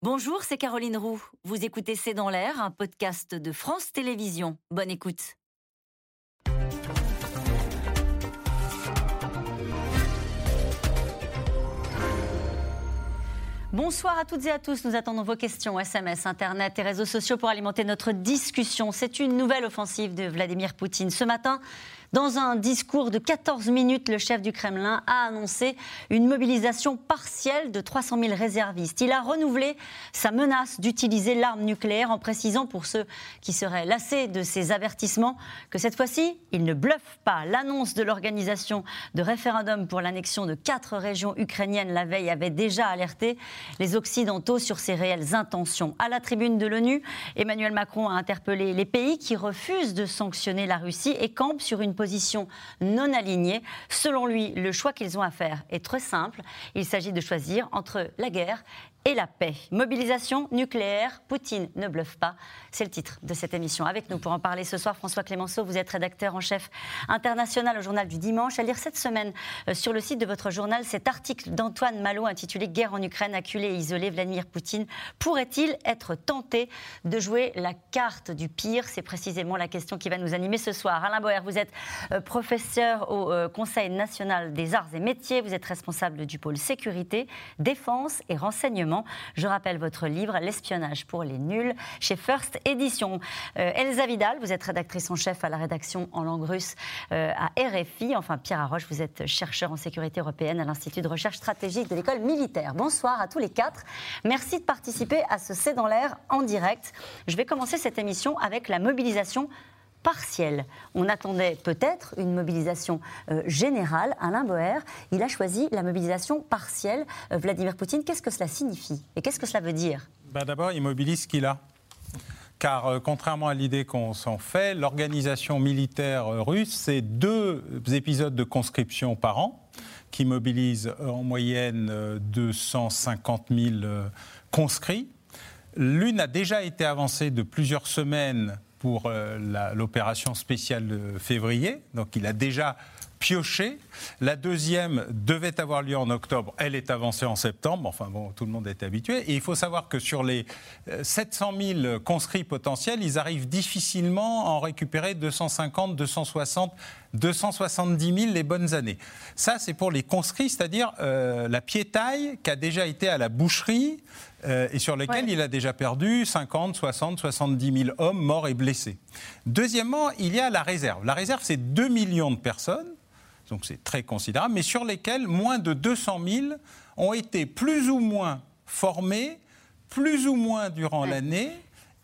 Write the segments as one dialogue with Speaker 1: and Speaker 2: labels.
Speaker 1: Bonjour, c'est Caroline Roux. Vous écoutez C'est dans l'air, un podcast de France Télévisions. Bonne écoute. Bonsoir à toutes et à tous. Nous attendons vos questions, SMS, Internet et réseaux sociaux pour alimenter notre discussion. C'est une nouvelle offensive de Vladimir Poutine. Ce matin, dans un discours de 14 minutes, le chef du Kremlin a annoncé une mobilisation partielle de 300 000 réservistes. Il a renouvelé sa menace d'utiliser l'arme nucléaire en précisant pour ceux qui seraient lassés de ses avertissements que cette fois-ci, il ne bluffe pas. L'annonce de l'organisation de référendum pour l'annexion de quatre régions ukrainiennes la veille avait déjà alerté les Occidentaux sur ses réelles intentions. À la tribune de l'ONU, Emmanuel Macron a interpellé les pays qui refusent de sanctionner la Russie et campent sur une non alignée. Selon lui, le choix qu'ils ont à faire est très simple. Il s'agit de choisir entre la guerre et la paix. Mobilisation nucléaire, Poutine ne bluffe pas. C'est le titre de cette émission. Avec nous pour en parler ce soir, François Clémenceau, vous êtes rédacteur en chef international au journal du dimanche. À lire cette semaine euh, sur le site de votre journal cet article d'Antoine Malo intitulé Guerre en Ukraine, acculé et isolé, Vladimir Poutine pourrait-il être tenté de jouer la carte du pire? C'est précisément la question qui va nous animer ce soir. Alain Boer, vous êtes euh, professeur au euh, Conseil national des arts et métiers, vous êtes responsable du pôle sécurité, défense et renseignement je rappelle votre livre L'espionnage pour les nuls chez First Edition. Euh, Elsa Vidal, vous êtes rédactrice en chef à la rédaction en langue russe euh, à RFI. Enfin, Pierre Arroche, vous êtes chercheur en sécurité européenne à l'Institut de recherche stratégique de l'école militaire. Bonsoir à tous les quatre. Merci de participer à ce C'est dans l'air en direct. Je vais commencer cette émission avec la mobilisation partielle. On attendait peut-être une mobilisation euh, générale. Alain Boer, il a choisi la mobilisation partielle. Euh, Vladimir Poutine, qu'est-ce que cela signifie Et qu'est-ce que cela veut dire?
Speaker 2: Bah, D'abord, il mobilise ce qu'il a. Car euh, contrairement à l'idée qu'on s'en fait, l'organisation militaire russe, c'est deux épisodes de conscription par an qui mobilisent en moyenne 250 000 conscrits. L'une a déjà été avancée de plusieurs semaines pour euh, l'opération spéciale de février. Donc il a déjà pioché. La deuxième devait avoir lieu en octobre. Elle est avancée en septembre. Enfin bon, tout le monde est habitué. Et il faut savoir que sur les 700 euh, 000 conscrits potentiels, ils arrivent difficilement à en récupérer 250, 260, 270 000 les bonnes années. Ça, c'est pour les conscrits, c'est-à-dire euh, la piétaille qui a déjà été à la boucherie euh, et sur lesquels il a déjà perdu 50, 60, 70 000 hommes morts et blessés. Deuxièmement, il y a la réserve. La réserve, c'est 2 millions de personnes, donc c'est très considérable, mais sur lesquels moins de 200 000 ont été plus ou moins formés, plus ou moins durant l'année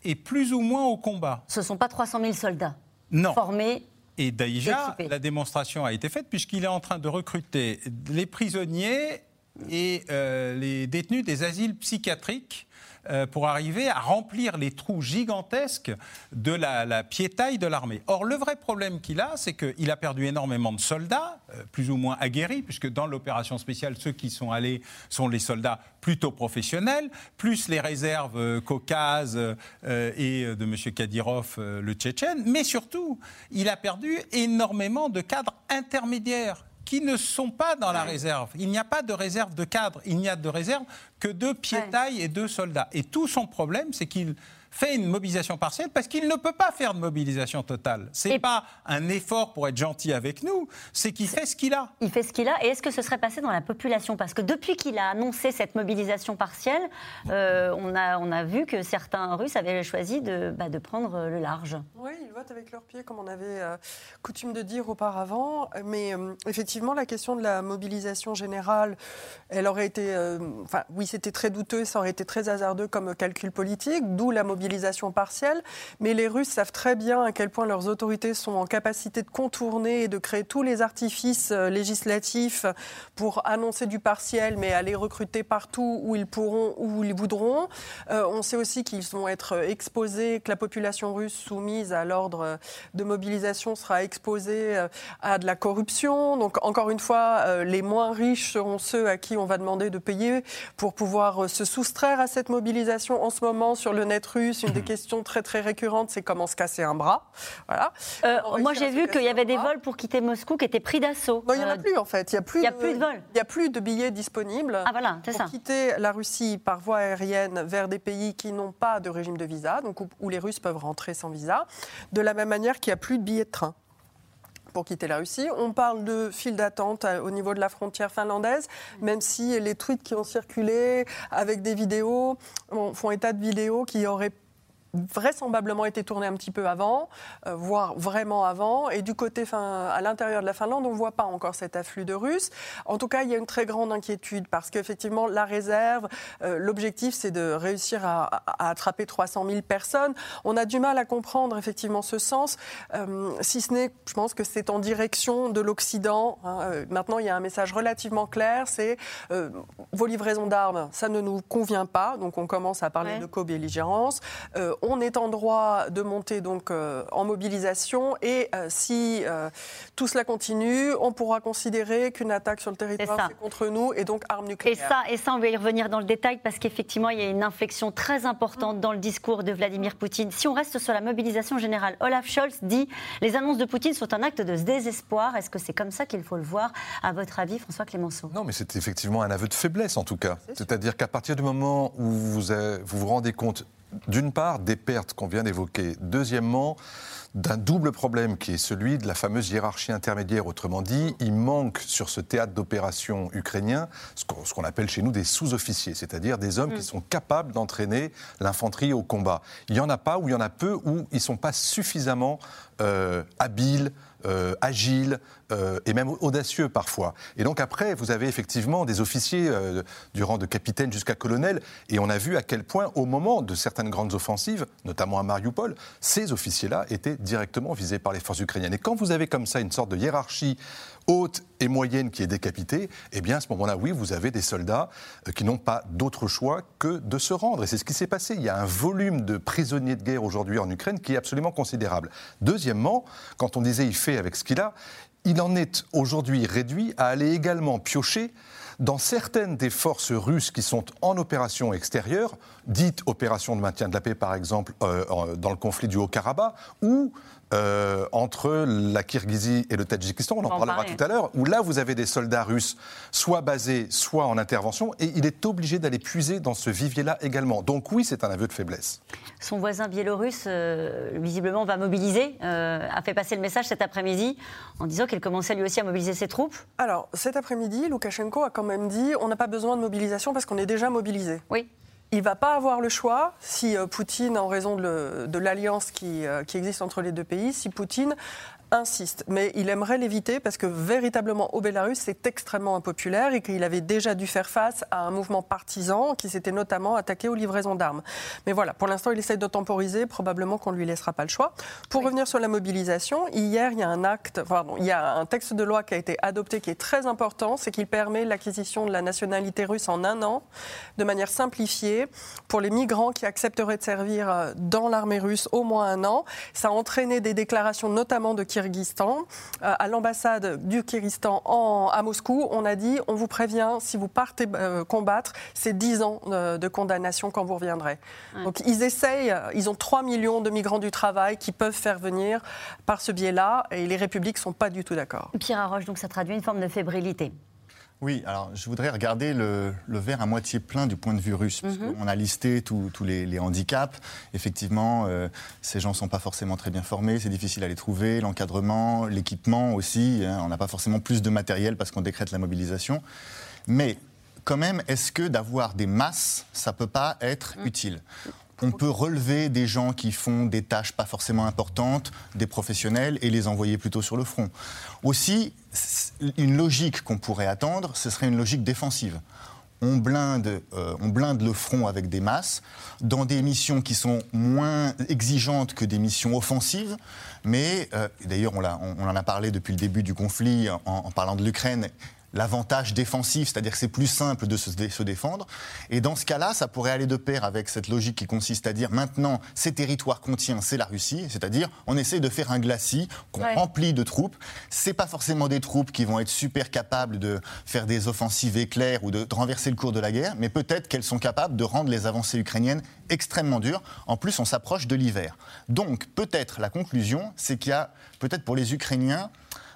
Speaker 2: et plus ou moins au combat.
Speaker 1: Ce ne sont pas 300 000 soldats
Speaker 2: non.
Speaker 1: formés
Speaker 2: et déjà, la démonstration a été faite puisqu'il est en train de recruter les prisonniers et euh, les détenus des asiles psychiatriques euh, pour arriver à remplir les trous gigantesques de la, piétaille de l'armée. Or, le vrai problème qu'il a, c'est qu'il a perdu énormément de soldats, euh, plus ou moins aguerris, puisque dans l'opération spéciale, ceux qui sont allés sont les soldats plutôt professionnels, plus les réserves caucases et de M. Kadyrov, le Tchétchène. Mais surtout, il a perdu énormément de cadres intermédiaires qui ne sont pas dans la réserve. Il n'y a pas de réserve de cadre, il n'y a de réserve que de piétaille et de soldats. Et tout son problème, c'est qu'il fait une mobilisation partielle parce qu'il ne peut pas faire de mobilisation totale. Ce n'est pas un effort pour être gentil avec nous, c'est qu'il fait ce qu'il a.
Speaker 1: Il fait ce qu'il a. Et est-ce que ce serait passé dans la population? Parce que depuis qu'il a annoncé cette mobilisation partielle, euh, on, a, on a vu que certains Russes avaient choisi de, bah, de prendre le large.
Speaker 3: Oui, ils votent avec leurs pieds, comme on avait euh, coutume de dire auparavant. Mais euh, effectivement, la question de la mobilisation générale, elle aurait été. Enfin, oui, c'était très douteux, ça aurait été très hasardeux comme calcul politique, d'où la mobilisation partielle, mais les Russes savent très bien à quel point leurs autorités sont en capacité de contourner et de créer tous les artifices euh, législatifs pour annoncer du partiel, mais aller recruter partout où ils pourront, où ils voudront. Euh, on sait aussi qu'ils vont être exposés, que la population russe soumise à l'ordre de mobilisation sera exposée euh, à de la corruption. Donc, encore une fois, les moins riches seront ceux à qui on va demander de payer pour pouvoir se soustraire à cette mobilisation. En ce moment, sur le net russe, Une des questions très très récurrentes, c'est comment se casser un bras. Voilà.
Speaker 1: Euh, moi, j'ai vu qu'il y avait des vols pour quitter Moscou qui étaient pris d'assaut.
Speaker 3: Non, il n'y en a
Speaker 1: Euh,
Speaker 3: plus en fait. Il n'y a plus,
Speaker 1: y a plus de vols.
Speaker 3: Il n'y a plus de billets disponibles.
Speaker 1: Ah voilà, c'est
Speaker 3: pour
Speaker 1: ça.
Speaker 3: quitter la Russie par voie aérienne vers des pays qui n'ont pas de régime de visa, donc où, où les Russes peuvent rentrer sans visa, de la même manière qu'il n'y a plus de billets de train pour quitter la Russie. On parle de files d'attente euh, au niveau de la frontière finlandaise, même si les tweets qui ont circulé avec des vidéos font état de vidéos qui auraient vraisemblablement été tournées un petit peu avant, euh, voire vraiment avant. Et du côté, fin, à l'intérieur de la Finlande, on ne voit pas encore cet afflux de Russes. En tout cas, il y a une très grande inquiétude parce qu'effectivement, la réserve, euh, l'objectif, c'est de réussir à, attraper 300 000 personnes. On a du mal à comprendre effectivement ce sens, euh, si ce n'est, je pense que c'est en direction de l'Occident. hein. Maintenant, il y a un message relativement clair, c'est vos livraisons d'armes, ça ne nous convient pas. Donc, on commence à parler
Speaker 1: Ouais.
Speaker 3: de co-belligérance. On est en droit de monter donc euh, en mobilisation et euh, si euh, tout cela continue, on pourra considérer qu'une attaque sur le territoire c'est contre nous et donc arme
Speaker 1: Et
Speaker 3: nucléaire.
Speaker 1: ça, et ça, on va y revenir dans le détail parce qu'effectivement, il y a une inflexion très importante dans le discours de Vladimir Poutine. Si on reste sur la mobilisation générale, Olaf Scholz dit les annonces de Poutine sont un acte de désespoir. Est-ce que c'est comme ça qu'il faut le voir, à votre avis, François Clémenceau
Speaker 4: Non, mais c'est effectivement un aveu de faiblesse en tout cas. C'est-à-dire qu'à partir du moment où vous, vous rendez compte, d'une part, des pertes qu'on vient d'évoquer, deuxièmement, d'un double problème qui est celui de la fameuse hiérarchie intermédiaire. Autrement dit, il manque sur ce théâtre d'opération ukrainien ce qu'on appelle chez nous des sous-officiers, c'est-à-dire des hommes qui sont capables d'entraîner l'infanterie au combat. Il n'y en a pas ou il y en a peu où ils ne sont pas suffisamment euh, habiles, euh, agiles euh, et même audacieux parfois. Et donc après, vous avez effectivement des officiers euh, du rang de capitaine jusqu'à colonel, et on a vu à quel point, au moment de certaines grandes offensives, notamment à Mariupol, ces officiers-là étaient directement visés par les forces ukrainiennes. Et quand vous avez comme ça une sorte de hiérarchie haute et moyenne qui est décapitée, eh bien à ce moment-là, oui, vous avez des soldats euh, qui n'ont pas d'autre choix que de se rendre. Et c'est ce qui s'est passé. Il y a un volume de prisonniers de guerre aujourd'hui en Ukraine qui est absolument considérable. Deuxièmement, quand on disait il fait avec ce qu'il a, il en est aujourd'hui réduit à aller également piocher dans certaines des forces russes qui sont en opération extérieure, dites opération de maintien de la paix par exemple euh, dans le conflit du Haut-Karabakh, ou euh, entre la Kirghizie et le Tadjikistan, on en parlera
Speaker 1: parler.
Speaker 4: tout à l'heure, où là vous avez des soldats russes soit basés, soit en intervention, et il est obligé d'aller puiser dans ce vivier-là également. Donc oui, c'est un aveu de faiblesse.
Speaker 1: Son voisin biélorusse, euh, visiblement, va mobiliser, euh, a fait passer le message cet après-midi en disant qu'il commençait lui aussi à mobiliser ses troupes.
Speaker 3: Alors, cet après-midi, Loukachenko a quand même dit on n'a pas besoin de mobilisation parce qu'on est déjà mobilisé.
Speaker 1: Oui.
Speaker 3: Il va pas avoir le choix si euh, Poutine, en raison de, l'alliance euh, qui existe entre les deux pays, si Poutine insiste. Mais il aimerait l'éviter parce que véritablement au Bélarus, c'est extrêmement impopulaire et qu'il avait déjà dû faire face à un mouvement partisan qui s'était notamment attaqué aux livraisons d'armes. Mais voilà, pour l'instant, il essaye de temporiser. Probablement qu'on ne lui laissera pas le choix. Pour revenir sur la mobilisation, hier, il y a un acte, pardon, il y a un texte de loi qui a été adopté qui est très important, c'est qu'il permet l'acquisition de la nationalité russe en un an, de manière simplifiée, pour les migrants qui accepteraient de servir euh, dans l'armée russe au moins un an. Ça a entraîné des déclarations, notamment de Kyrgyzstan. Euh, à l'ambassade du Kyrgyzstan en- à Moscou, on a dit on vous prévient, si vous partez euh, combattre, c'est 10 ans euh, de condamnation quand vous reviendrez. Donc ils essayent, ils ont 3 millions de migrants du travail qui peuvent faire venir par ce biais-là, et les républiques ne sont pas du tout d'accord.
Speaker 1: Pierre Arroche, donc ça traduit une forme de fébrilité.
Speaker 5: Oui, alors je voudrais regarder le, le verre à moitié plein du point de vue russe. parce qu'on a listé tous les, les handicaps. Effectivement, euh, ces gens ne sont pas forcément très bien formés, c'est difficile à les trouver, l'encadrement, l'équipement aussi. hein, on n'a pas forcément plus de matériel parce qu'on décrète la mobilisation. Mais quand même, est-ce que d'avoir des masses, ça peut pas être utile? On peut relever des gens qui font des tâches pas forcément importantes, des professionnels, et les envoyer plutôt sur le front. Aussi, une logique qu'on pourrait attendre, ce serait une logique défensive. On blinde, euh, on blinde le front avec des masses dans des missions qui sont moins exigeantes que des missions offensives. Mais euh, d'ailleurs, on, on- en a parlé depuis le début du conflit en parlant de l'Ukraine. L'avantage défensif, c'est-à-dire que c'est plus simple de se, se défendre. Et dans ce cas-là, ça pourrait aller de pair avec cette logique qui consiste à dire maintenant, ces territoires qu'on tient, c'est la Russie, c'est-à-dire on essaie de faire un glacis qu'on
Speaker 1: Ouais.
Speaker 5: remplit de troupes. C'est pas forcément des troupes qui vont être super capables de faire des offensives éclairs ou de, de renverser le cours de la guerre, mais peut-être qu'elles sont capables de rendre les avancées ukrainiennes extrêmement dures. En plus, on s'approche de l'hiver. Donc, peut-être la conclusion, c'est qu'il y a peut-être pour les Ukrainiens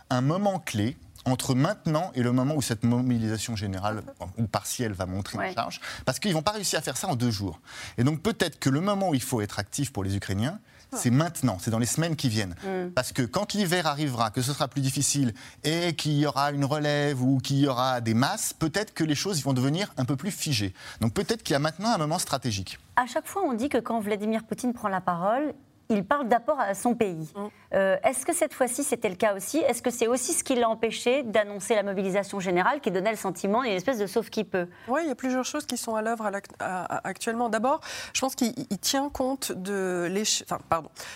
Speaker 5: un moment clé entre maintenant et le moment où cette mobilisation générale ou partielle va montrer
Speaker 1: Ouais.
Speaker 5: une charge, parce qu'ils vont pas réussir à faire ça en deux jours. Et donc peut-être que le moment où il faut être actif pour les Ukrainiens, c'est maintenant, c'est dans les semaines qui viennent. Parce que quand l'hiver arrivera, que ce sera plus difficile et qu'il y aura une relève ou qu'il y aura des masses, peut-être que les choses vont devenir un peu plus figées. Donc peut-être qu'il y a maintenant un moment stratégique.
Speaker 1: À chaque fois, on dit que quand Vladimir Poutine prend la parole, il parle d'apport à son pays.
Speaker 3: Mm.
Speaker 1: Euh, Est-ce que cette fois-ci, c'était le cas aussi? Est-ce que c'est aussi ce qui l'a empêché d'annoncer la mobilisation générale qui donnait le sentiment d'une espèce de sauve qui peut?
Speaker 3: Oui, il y a plusieurs choses qui sont à l'œuvre actuellement. D'abord, je pense qu'il il tient compte de,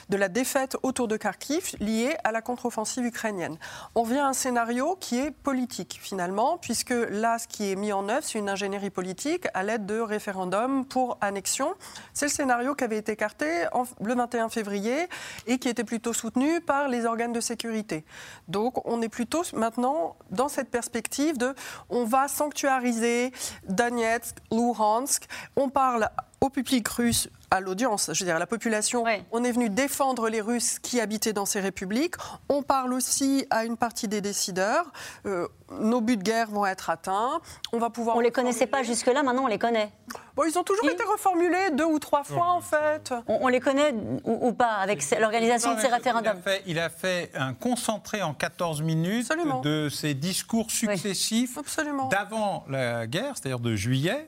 Speaker 3: la défaite autour de Kharkiv liée à la contre-offensive ukrainienne. On vient à un scénario qui est politique, finalement, puisque là, ce qui est mis en œuvre, c'est une ingénierie politique à l'aide de référendums pour annexion. C'est le scénario qui avait été écarté le 21 février et qui était plutôt soutenu par les organes de sécurité. Donc, on est plutôt maintenant dans cette perspective de on va sanctuariser Donetsk, Luhansk. On parle au public russe, à l'audience, je veux dire à la population.
Speaker 1: Ouais.
Speaker 3: On est venu défendre les Russes qui habitaient dans ces républiques. On parle aussi à une partie des décideurs. Euh, nos buts de guerre vont être atteints. On va pouvoir.
Speaker 1: On les connaissait pas jusque-là, maintenant on les connaît.
Speaker 3: Bon, ils ont toujours été reformulés deux ou trois fois en fait.
Speaker 1: On, on les connaît ou, ou pas avec l'organisation de ces référendums
Speaker 2: Il a, fait, il a fait un concentré en 14 minutes
Speaker 3: Absolument.
Speaker 2: de ses discours successifs d'avant la guerre, c'est-à-dire de juillet.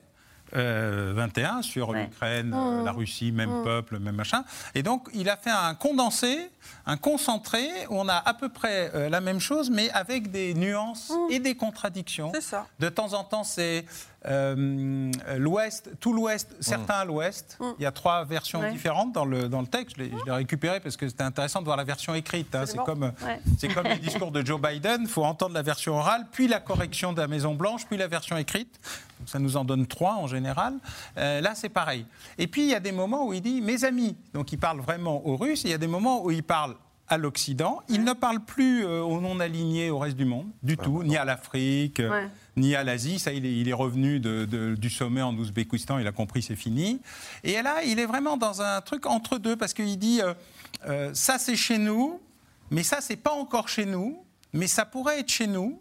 Speaker 2: Euh, 21 sur
Speaker 1: Ouais.
Speaker 2: l'Ukraine, euh, la Russie, même peuple, même machin. Et donc, il a fait un condensé, un concentré, où on a à peu près euh, la même chose, mais avec des nuances et des contradictions.
Speaker 3: C'est ça.
Speaker 2: De temps en temps, c'est euh, l'Ouest, tout l'Ouest, certains à l'Ouest. Il y a trois versions
Speaker 1: Ouais.
Speaker 2: différentes dans le, dans le texte. Je l'ai récupéré parce que c'était intéressant de voir la version écrite. hein. C'est comme,
Speaker 1: Ouais.
Speaker 2: c'est comme les discours de Joe Biden. Il faut entendre la version orale, puis la correction de la Maison-Blanche, puis la version écrite. Donc ça nous en donne trois en général. Euh, là, c'est pareil. Et puis, il y a des moments où il dit mes amis. Donc, il parle vraiment aux Russes. Et il y a des moments où il parle à l'Occident. Il ne parle plus euh, aux non-alignés au reste du monde, du tout, ni à l'Afrique, euh,
Speaker 1: Ouais.
Speaker 2: ni à l'Asie. Ça, il est, il est revenu de- de- du sommet en Ouzbékistan. Il a compris, c'est fini. Et là, il est vraiment dans un truc entre deux, parce qu'il dit euh, euh, ça, c'est chez nous, mais ça, c'est pas encore chez nous, mais ça pourrait être chez nous.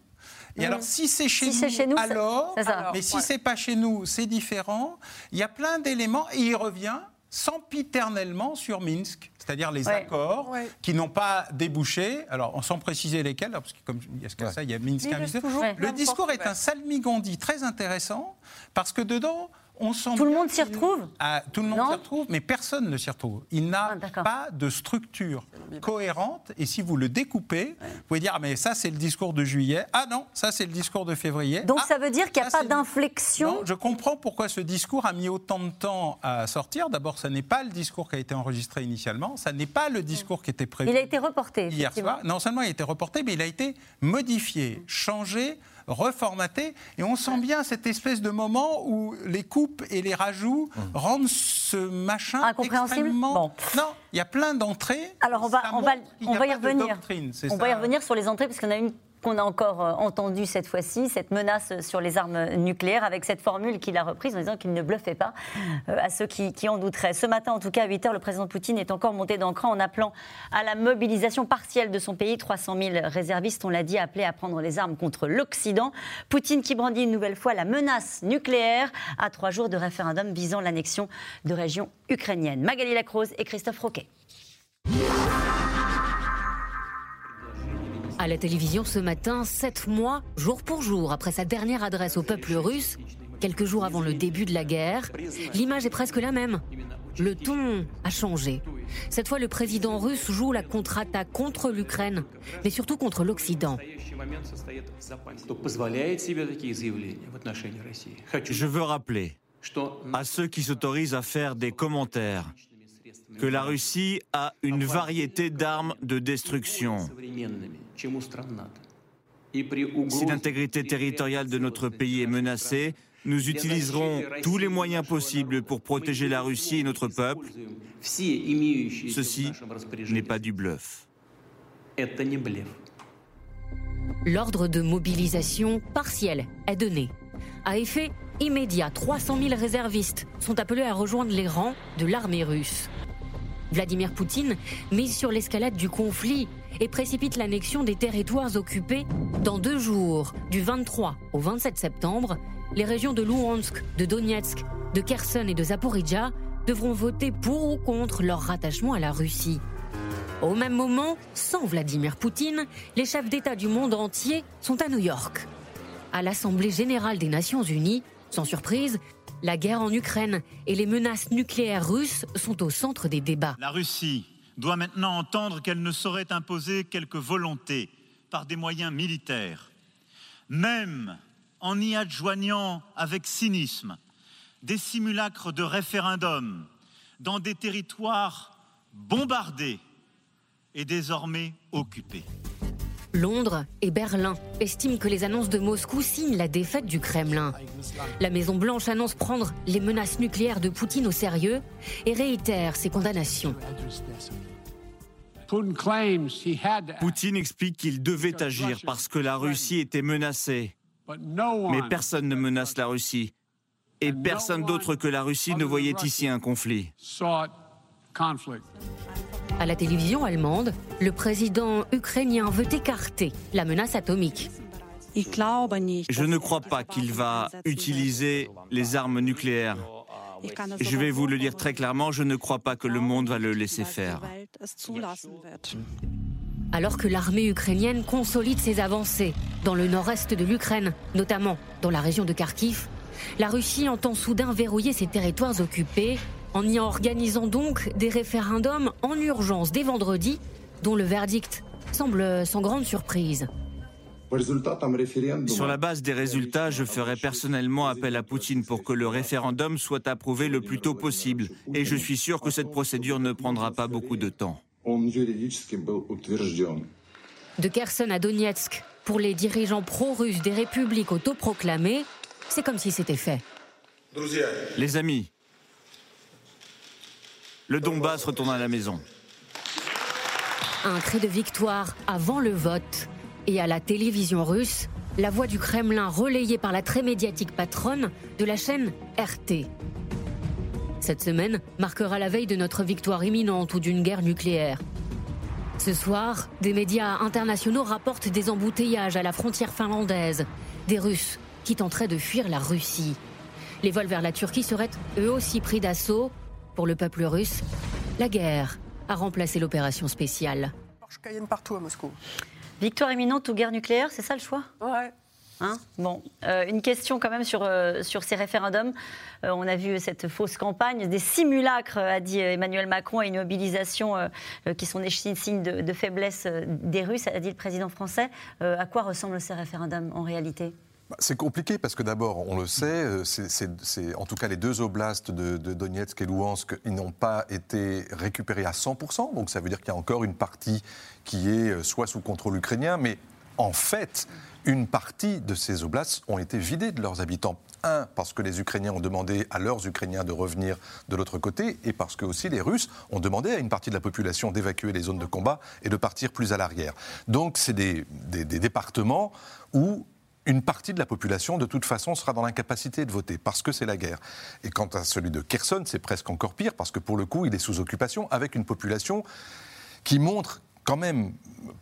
Speaker 2: Et alors, si c'est chez,
Speaker 1: Si c'est
Speaker 2: nous,
Speaker 1: chez nous,
Speaker 2: alors, mais si
Speaker 3: ouais.
Speaker 2: c'est pas chez nous, c'est différent. Il y a plein d'éléments et il revient sempiternellement sur Minsk, c'est-à-dire les
Speaker 1: Ouais.
Speaker 2: accords
Speaker 3: Ouais.
Speaker 2: qui n'ont pas débouché. Alors, sans préciser lesquels, parce que comme il y a ce
Speaker 4: Ouais.
Speaker 2: ça, il y a Minsk
Speaker 3: Mais il
Speaker 2: 1,
Speaker 3: reste
Speaker 2: Minsk 2.
Speaker 3: toujours
Speaker 1: Ouais.
Speaker 3: plein
Speaker 2: Le discours est un salmigondi très intéressant parce que dedans, on sent
Speaker 1: Tout le monde s'y retrouve
Speaker 2: Ah, Tout le monde s'y retrouve, mais personne ne s'y retrouve. Il n'a
Speaker 1: Ah,
Speaker 2: pas de structure cohérente. Et si vous le découpez, vous pouvez dire, ah, mais ça, c'est le discours de juillet. Ah non, ça, c'est le discours de février.
Speaker 1: Donc
Speaker 2: Ah,
Speaker 1: ça veut dire qu'il n'y a
Speaker 2: ça,
Speaker 1: pas d'inflexion
Speaker 2: je comprends pourquoi ce discours a mis autant de temps à sortir. D'abord, ça n'est pas le discours qui a été enregistré initialement, ça n'est pas le discours qui était prévu
Speaker 1: Il a été reporté.
Speaker 2: hier soir. Non seulement il a été reporté, mais il a été modifié, changé, reformaté. Et on sent bien cette espèce de moment où les coupes et les rajouts rendent ce machin
Speaker 1: Incompréhensible?
Speaker 2: extrêmement...
Speaker 1: Bon.
Speaker 2: Non, il y a plein d'entrées.
Speaker 1: Alors on va, on va, on y revenir.
Speaker 2: doctrine,
Speaker 1: On
Speaker 2: ça.
Speaker 1: va y revenir sur les entrées parce qu'on a une qu'on a encore euh, entendue cette fois-ci, cette menace sur les armes nucléaires, avec cette formule qu'il a reprise en disant qu'il ne bluffait pas euh, à ceux qui, en douteraient. Ce matin, en tout cas, à 8 heures, le président Poutine est encore monté d'un en appelant à la mobilisation partielle de son pays. 300 000 réservistes, on l'a dit, appelés à prendre les armes contre l'Occident. Poutine qui brandit une nouvelle fois la menace nucléaire à trois jours de référendum visant l'annexion de régions ukrainiennes. Magali Lacrose et Christophe Roquet.
Speaker 6: À la télévision ce matin, sept mois, jour pour jour, après sa dernière adresse au peuple russe, quelques jours avant le début de la guerre, l'image est presque la même. Le ton a changé. Cette fois, le président russe joue la contre-attaque contre l'Ukraine, mais surtout contre l'Occident.
Speaker 7: Je veux rappeler à ceux qui s'autorisent à faire des commentaires que la Russie a une variété d'armes de destruction. Si l'intégrité territoriale de notre pays est menacée, nous utiliserons tous les moyens possibles pour protéger la Russie et notre peuple. Ceci n'est pas du bluff.
Speaker 6: L'ordre de mobilisation partielle est donné. À effet immédiat, 300 000 réservistes sont appelés à rejoindre les rangs de l'armée russe. Vladimir Poutine mise sur l'escalade du conflit et précipite l'annexion des territoires occupés dans deux jours, du 23 au 27 septembre. Les régions de Luhansk, de Donetsk, de Kherson et de Zaporizhia devront voter pour ou contre leur rattachement à la Russie. Au même moment, sans Vladimir Poutine, les chefs d'État du monde entier sont à New York. À l'Assemblée générale des Nations unies, sans surprise, la guerre en Ukraine et les menaces nucléaires russes sont au centre des débats.
Speaker 8: La Russie doit maintenant entendre qu'elle ne saurait imposer quelque volonté par des moyens militaires, même en y adjoignant avec cynisme des simulacres de référendum dans des territoires bombardés et désormais occupés.
Speaker 6: Londres et Berlin estiment que les annonces de Moscou signent la défaite du Kremlin. La Maison-Blanche annonce prendre les menaces nucléaires de Poutine au sérieux et réitère ses condamnations.
Speaker 7: Poutine explique qu'il devait agir parce que la Russie était menacée. Mais personne ne menace la Russie. Et personne d'autre que la Russie ne voyait ici un conflit.
Speaker 6: À la télévision allemande, le président ukrainien veut écarter la menace atomique.
Speaker 7: Je ne crois pas qu'il va utiliser les armes nucléaires. Je vais vous le dire très clairement, je ne crois pas que le monde va le laisser faire.
Speaker 6: Alors que l'armée ukrainienne consolide ses avancées dans le nord-est de l'Ukraine, notamment dans la région de Kharkiv, la Russie entend soudain verrouiller ses territoires occupés en y organisant donc des référendums en urgence dès vendredi, dont le verdict semble sans grande surprise.
Speaker 7: Sur la base des résultats, je ferai personnellement appel à Poutine pour que le référendum soit approuvé le plus tôt possible. Et je suis sûr que cette procédure ne prendra pas beaucoup de temps.
Speaker 6: De Kherson à Donetsk, pour les dirigeants pro-russes des républiques autoproclamées, c'est comme si c'était fait.
Speaker 7: Les amis, le Donbass retourne à la maison.
Speaker 6: Un cri de victoire avant le vote. Et à la télévision russe, la voix du Kremlin relayée par la très médiatique patronne de la chaîne RT. Cette semaine marquera la veille de notre victoire imminente ou d'une guerre nucléaire. Ce soir, des médias internationaux rapportent des embouteillages à la frontière finlandaise, des Russes qui tenteraient de fuir la Russie. Les vols vers la Turquie seraient eux aussi pris d'assaut pour le peuple russe, la guerre a remplacé l'opération spéciale.
Speaker 3: Cayenne partout à Moscou.
Speaker 1: Victoire imminente ou guerre nucléaire, c'est ça le choix?
Speaker 3: Ouais.
Speaker 1: Hein? Bon, euh, une question quand même sur, euh, sur ces référendums. Euh, on a vu cette fausse campagne, des simulacres, a dit Emmanuel Macron, et une mobilisation qui sont des signes de, de faiblesse des Russes, a dit le président français. à quoi ressemblent ces référendums en réalité?
Speaker 4: C'est compliqué parce que d'abord, on le sait, euh, c'est, en tout cas les deux oblasts de, Donetsk et Luhansk, ils n'ont pas été récupérés à 100%, donc ça veut dire qu'il y a encore une partie qui est euh, soit sous contrôle ukrainien, mais en fait, une partie de ces oblasts ont été vidés de leurs habitants. Un, parce que les Ukrainiens ont demandé à leurs Ukrainiens de revenir de l'autre côté, et parce que aussi les Russes ont demandé à une partie de la population d'évacuer les zones de combat et de partir plus à l'arrière. Donc c'est des départements où une partie de la population, de toute façon, sera dans l'incapacité de voter, parce que c'est la guerre. Et quant à celui de Kherson, c'est presque encore pire, parce que pour le coup, il est sous occupation, avec une population qui montre quand même,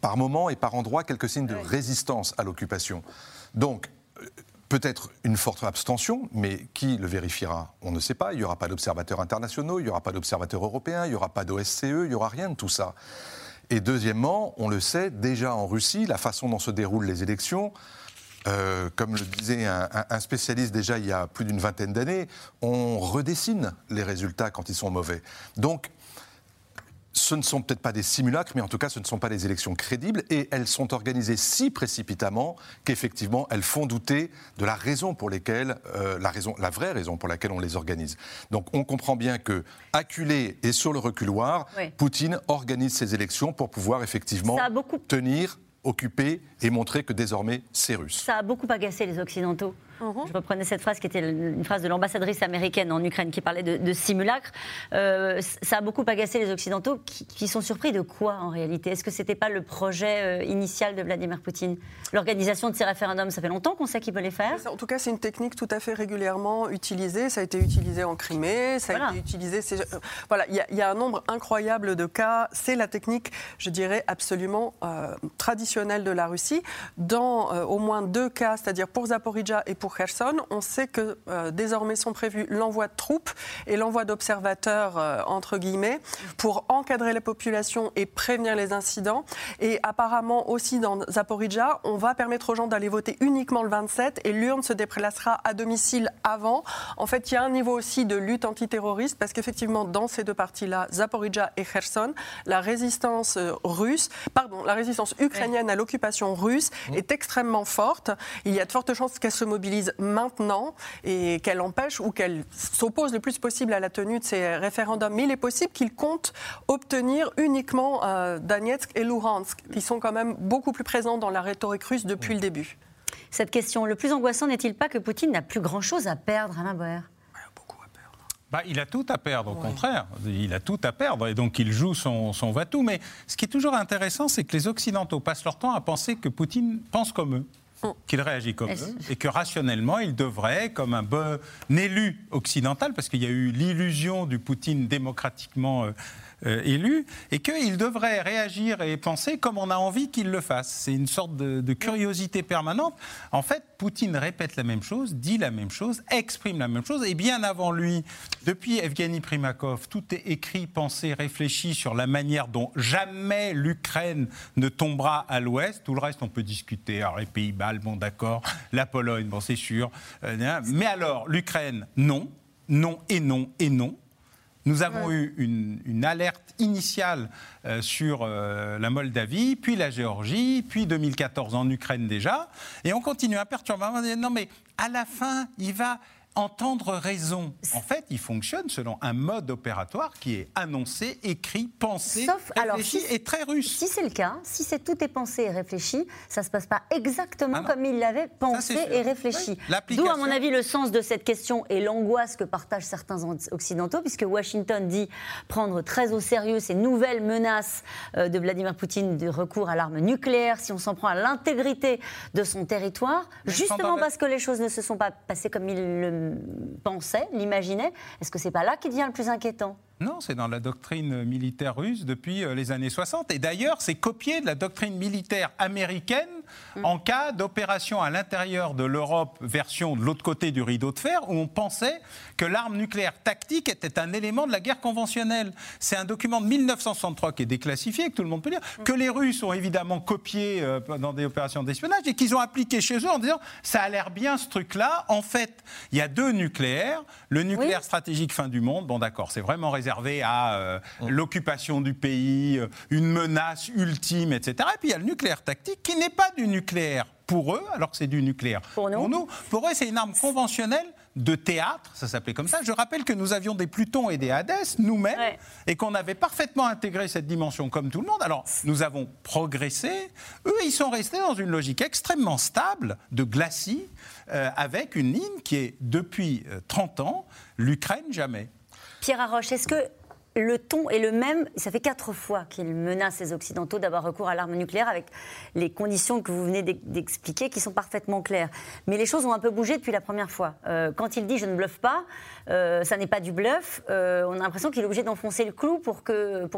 Speaker 4: par moments et par endroits, quelques signes de résistance à l'occupation. Donc, euh, peut-être une forte abstention, mais qui le vérifiera On ne sait pas. Il n'y aura pas d'observateurs internationaux, il n'y aura pas d'observateurs européens, il n'y aura pas d'OSCE, il n'y aura rien de tout ça. Et deuxièmement, on le sait, déjà en Russie, la façon dont se déroulent les élections, euh, comme le disait un, spécialiste déjà il y a plus d'une vingtaine d'années, on redessine les résultats quand ils sont mauvais. Donc, ce ne sont peut-être pas des simulacres, mais en tout cas, ce ne sont pas des élections crédibles, et elles sont organisées si précipitamment qu'effectivement, elles font douter de la raison pour laquelle, euh, la, raison, la vraie raison pour laquelle on les organise. Donc, on comprend bien que, acculé et sur le reculoir, Poutine organise ces élections pour pouvoir effectivement tenir occuper et montrer que désormais c'est russe.
Speaker 1: Ça a beaucoup agacé les Occidentaux. Je reprenais cette phrase qui était une phrase de l'ambassadrice américaine en Ukraine qui parlait de, simulacre. Euh, ça a beaucoup agacé les Occidentaux qui, sont surpris de quoi en réalité? Est-ce que ce n'était pas le projet euh, initial de Vladimir Poutine? L'organisation de ces référendums, ça fait longtemps qu'on sait qu'il veut les faire
Speaker 3: En tout cas, c'est une technique tout à fait régulièrement utilisée. Ça a été utilisé en Crimée, ça a été utilisé. Euh, voilà, il y, a un nombre incroyable de cas. C'est la technique, je dirais, absolument traditionnelle de la Russie. Dans au moins deux cas, c'est-à-dire pour Zaporizhia et pour Kherson, on sait que euh, désormais sont prévus l'envoi de troupes et l'envoi d'observateurs, euh, entre guillemets, pour encadrer la population et prévenir les incidents. Et apparemment aussi dans Zaporizhia, on va permettre aux gens d'aller voter uniquement le 27 et l'urne se déplacera à domicile avant. En fait, il y a un niveau aussi de lutte antiterroriste parce qu'effectivement, dans ces deux parties-là, Zaporizhia et Kherson, la résistance euh, russe, pardon, la résistance ukrainienne à l'occupation russe est extrêmement forte. Il y a de fortes chances qu'elle se mobilise maintenant et qu'elle empêche ou qu'elle s'oppose le plus possible à la tenue de ces référendums. Mais il est possible qu'il compte obtenir uniquement euh, Donetsk et Luhansk, qui sont quand même beaucoup plus présents dans la rhétorique russe depuis le début.
Speaker 1: Cette question, le plus angoissant n'est-il pas que Poutine n'a plus grand-chose à perdre, Alain Boer?
Speaker 2: Bah, il a tout à perdre, au contraire. Il a tout à perdre et donc il joue son, son va-tout. Mais ce qui est toujours intéressant, c'est que les Occidentaux passent leur temps à penser que Poutine pense comme eux qu'il réagit comme eux et que rationnellement, il devrait, comme un bon élu occidental, parce qu'il y a eu l'illusion du Poutine démocratiquement euh, élu, et qu'il devrait réagir et penser comme on a envie qu'il le fasse. C'est une sorte de, curiosité permanente. En fait, Poutine répète la même chose, dit la même chose, exprime la même chose, et bien avant lui, depuis Evgeny Primakov, tout est écrit, pensé, réfléchi sur la manière dont jamais l'Ukraine ne tombera à l'ouest. Tout le reste, on peut discuter. Alors, les Pays-Bas, bon, d'accord, la Pologne, bon, c'est sûr. Euh, mais alors, l'Ukraine, non, non et non et non. Nous avons eu une, alerte initiale euh, sur euh, la Moldavie, puis la Géorgie, puis 2014 en Ukraine déjà, et on continue à perturber. Non mais à la fin, il va entendre raison. En fait, il fonctionne selon un mode opératoire qui est annoncé, écrit, pensé, réfléchi et très russe.
Speaker 1: Si c'est le cas, si c'est tout est pensé et réfléchi, ça ne se passe pas exactement ah comme il l'avait pensé et réfléchi. D'où, à mon avis, le sens de cette question et l'angoisse que partagent certains occidentaux, puisque Washington dit prendre très au sérieux ces nouvelles menaces euh, de Vladimir Poutine de recours à l'arme nucléaire, si on s'en prend à l'intégrité de son territoire, justement parce que les choses ne se sont pas passées comme il le pensait, l'imaginait. Est-ce que c'est pas là qui devient le plus inquiétant?
Speaker 2: Non, c'est dans la doctrine militaire russe depuis euh, les années 60. Et d'ailleurs, c'est copié de la doctrine militaire américaine mm. en cas d'opération à l'intérieur de l'Europe, version de l'autre côté du rideau de fer, où on pensait que l'arme nucléaire tactique était un élément de la guerre conventionnelle. C'est un document de 1963 qui est déclassifié, que tout le monde peut lire, mm. que les Russes ont évidemment copié euh, dans des opérations d'espionnage et qu'ils ont appliqué chez eux en disant ça a l'air bien ce truc-là. En fait, il y a deux nucléaires. Le nucléaire stratégique fin du monde, bon d'accord, c'est vraiment réservé à euh, l'occupation du pays, euh, une menace ultime, etc. Et puis il y a le nucléaire tactique qui n'est pas du nucléaire pour eux, alors que c'est du nucléaire.
Speaker 1: Pour nous,
Speaker 2: pour, eux, c'est une arme conventionnelle de théâtre, ça s'appelait comme ça. Je rappelle que nous avions des Plutons et des Hadès nous-mêmes et qu'on avait parfaitement intégré cette dimension comme tout le monde. Alors, nous avons progressé. Eux, ils sont restés dans une logique extrêmement stable de glacis euh, avec une ligne qui est, depuis 30 ans, l'Ukraine jamais.
Speaker 1: Pierre Arroche, est-ce que le ton est le même. Ça fait quatre fois qu'il menace les Occidentaux d'avoir recours à l'arme nucléaire avec les conditions que vous venez d'expliquer qui sont parfaitement claires. Mais les choses ont un peu bougé depuis la première fois. Euh, quand il dit je ne bluffe pas, euh, ça n'est pas du bluff. Euh, on a l'impression qu'il est obligé d'enfoncer le clou pour,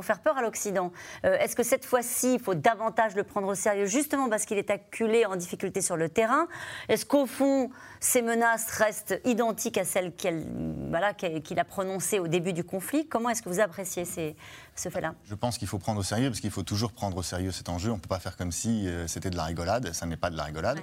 Speaker 1: faire peur à l'Occident. Est-ce que cette fois-ci, il faut davantage le prendre au sérieux justement parce qu'il est acculé en difficulté sur le terrain? Est-ce qu'au fond, ces menaces restent identiques à celles qu'il a prononcées au début du conflit? Comment est-ce que vous apprécier ce fait-là
Speaker 5: Je pense qu'il faut prendre au sérieux, parce qu'il faut toujours prendre au sérieux cet enjeu. On ne peut pas faire comme si euh, c'était de la rigolade, ça n'est pas de la rigolade.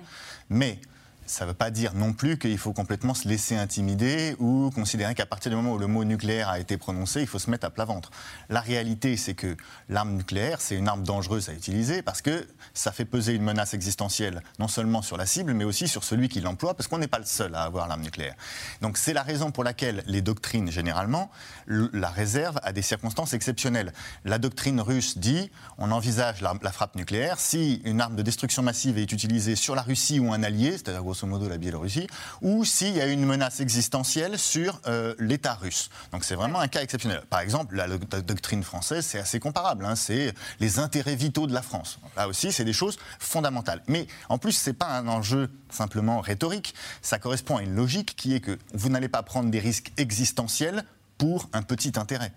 Speaker 5: Mais ça ne veut pas dire non plus qu'il faut complètement se laisser intimider ou considérer qu'à partir du moment où le mot nucléaire a été prononcé, il faut se mettre à plat ventre. La réalité, c'est que l'arme nucléaire, c'est une arme dangereuse à utiliser parce que ça fait peser une menace existentielle non seulement sur la cible, mais aussi sur celui qui l'emploie, parce qu'on n'est pas le seul à avoir l'arme nucléaire. Donc c'est la raison pour laquelle les doctrines, généralement, la réservent à des circonstances exceptionnelles. La doctrine russe dit on envisage la, frappe nucléaire si une arme de destruction massive est utilisée sur la Russie ou un allié, c'est-à-dire grosso modo la Biélorussie, ou s'il y a une menace existentielle sur euh, l'État russe. Donc c'est vraiment un cas exceptionnel. Par exemple, la, doctrine française, c'est assez comparable. Hein. c'est les intérêts vitaux de la France. Là aussi, c'est des choses fondamentales. Mais en plus, ce n'est pas un enjeu simplement rhétorique. Ça correspond à une logique qui est que vous n'allez pas prendre des risques existentiels pour un petit intérêt.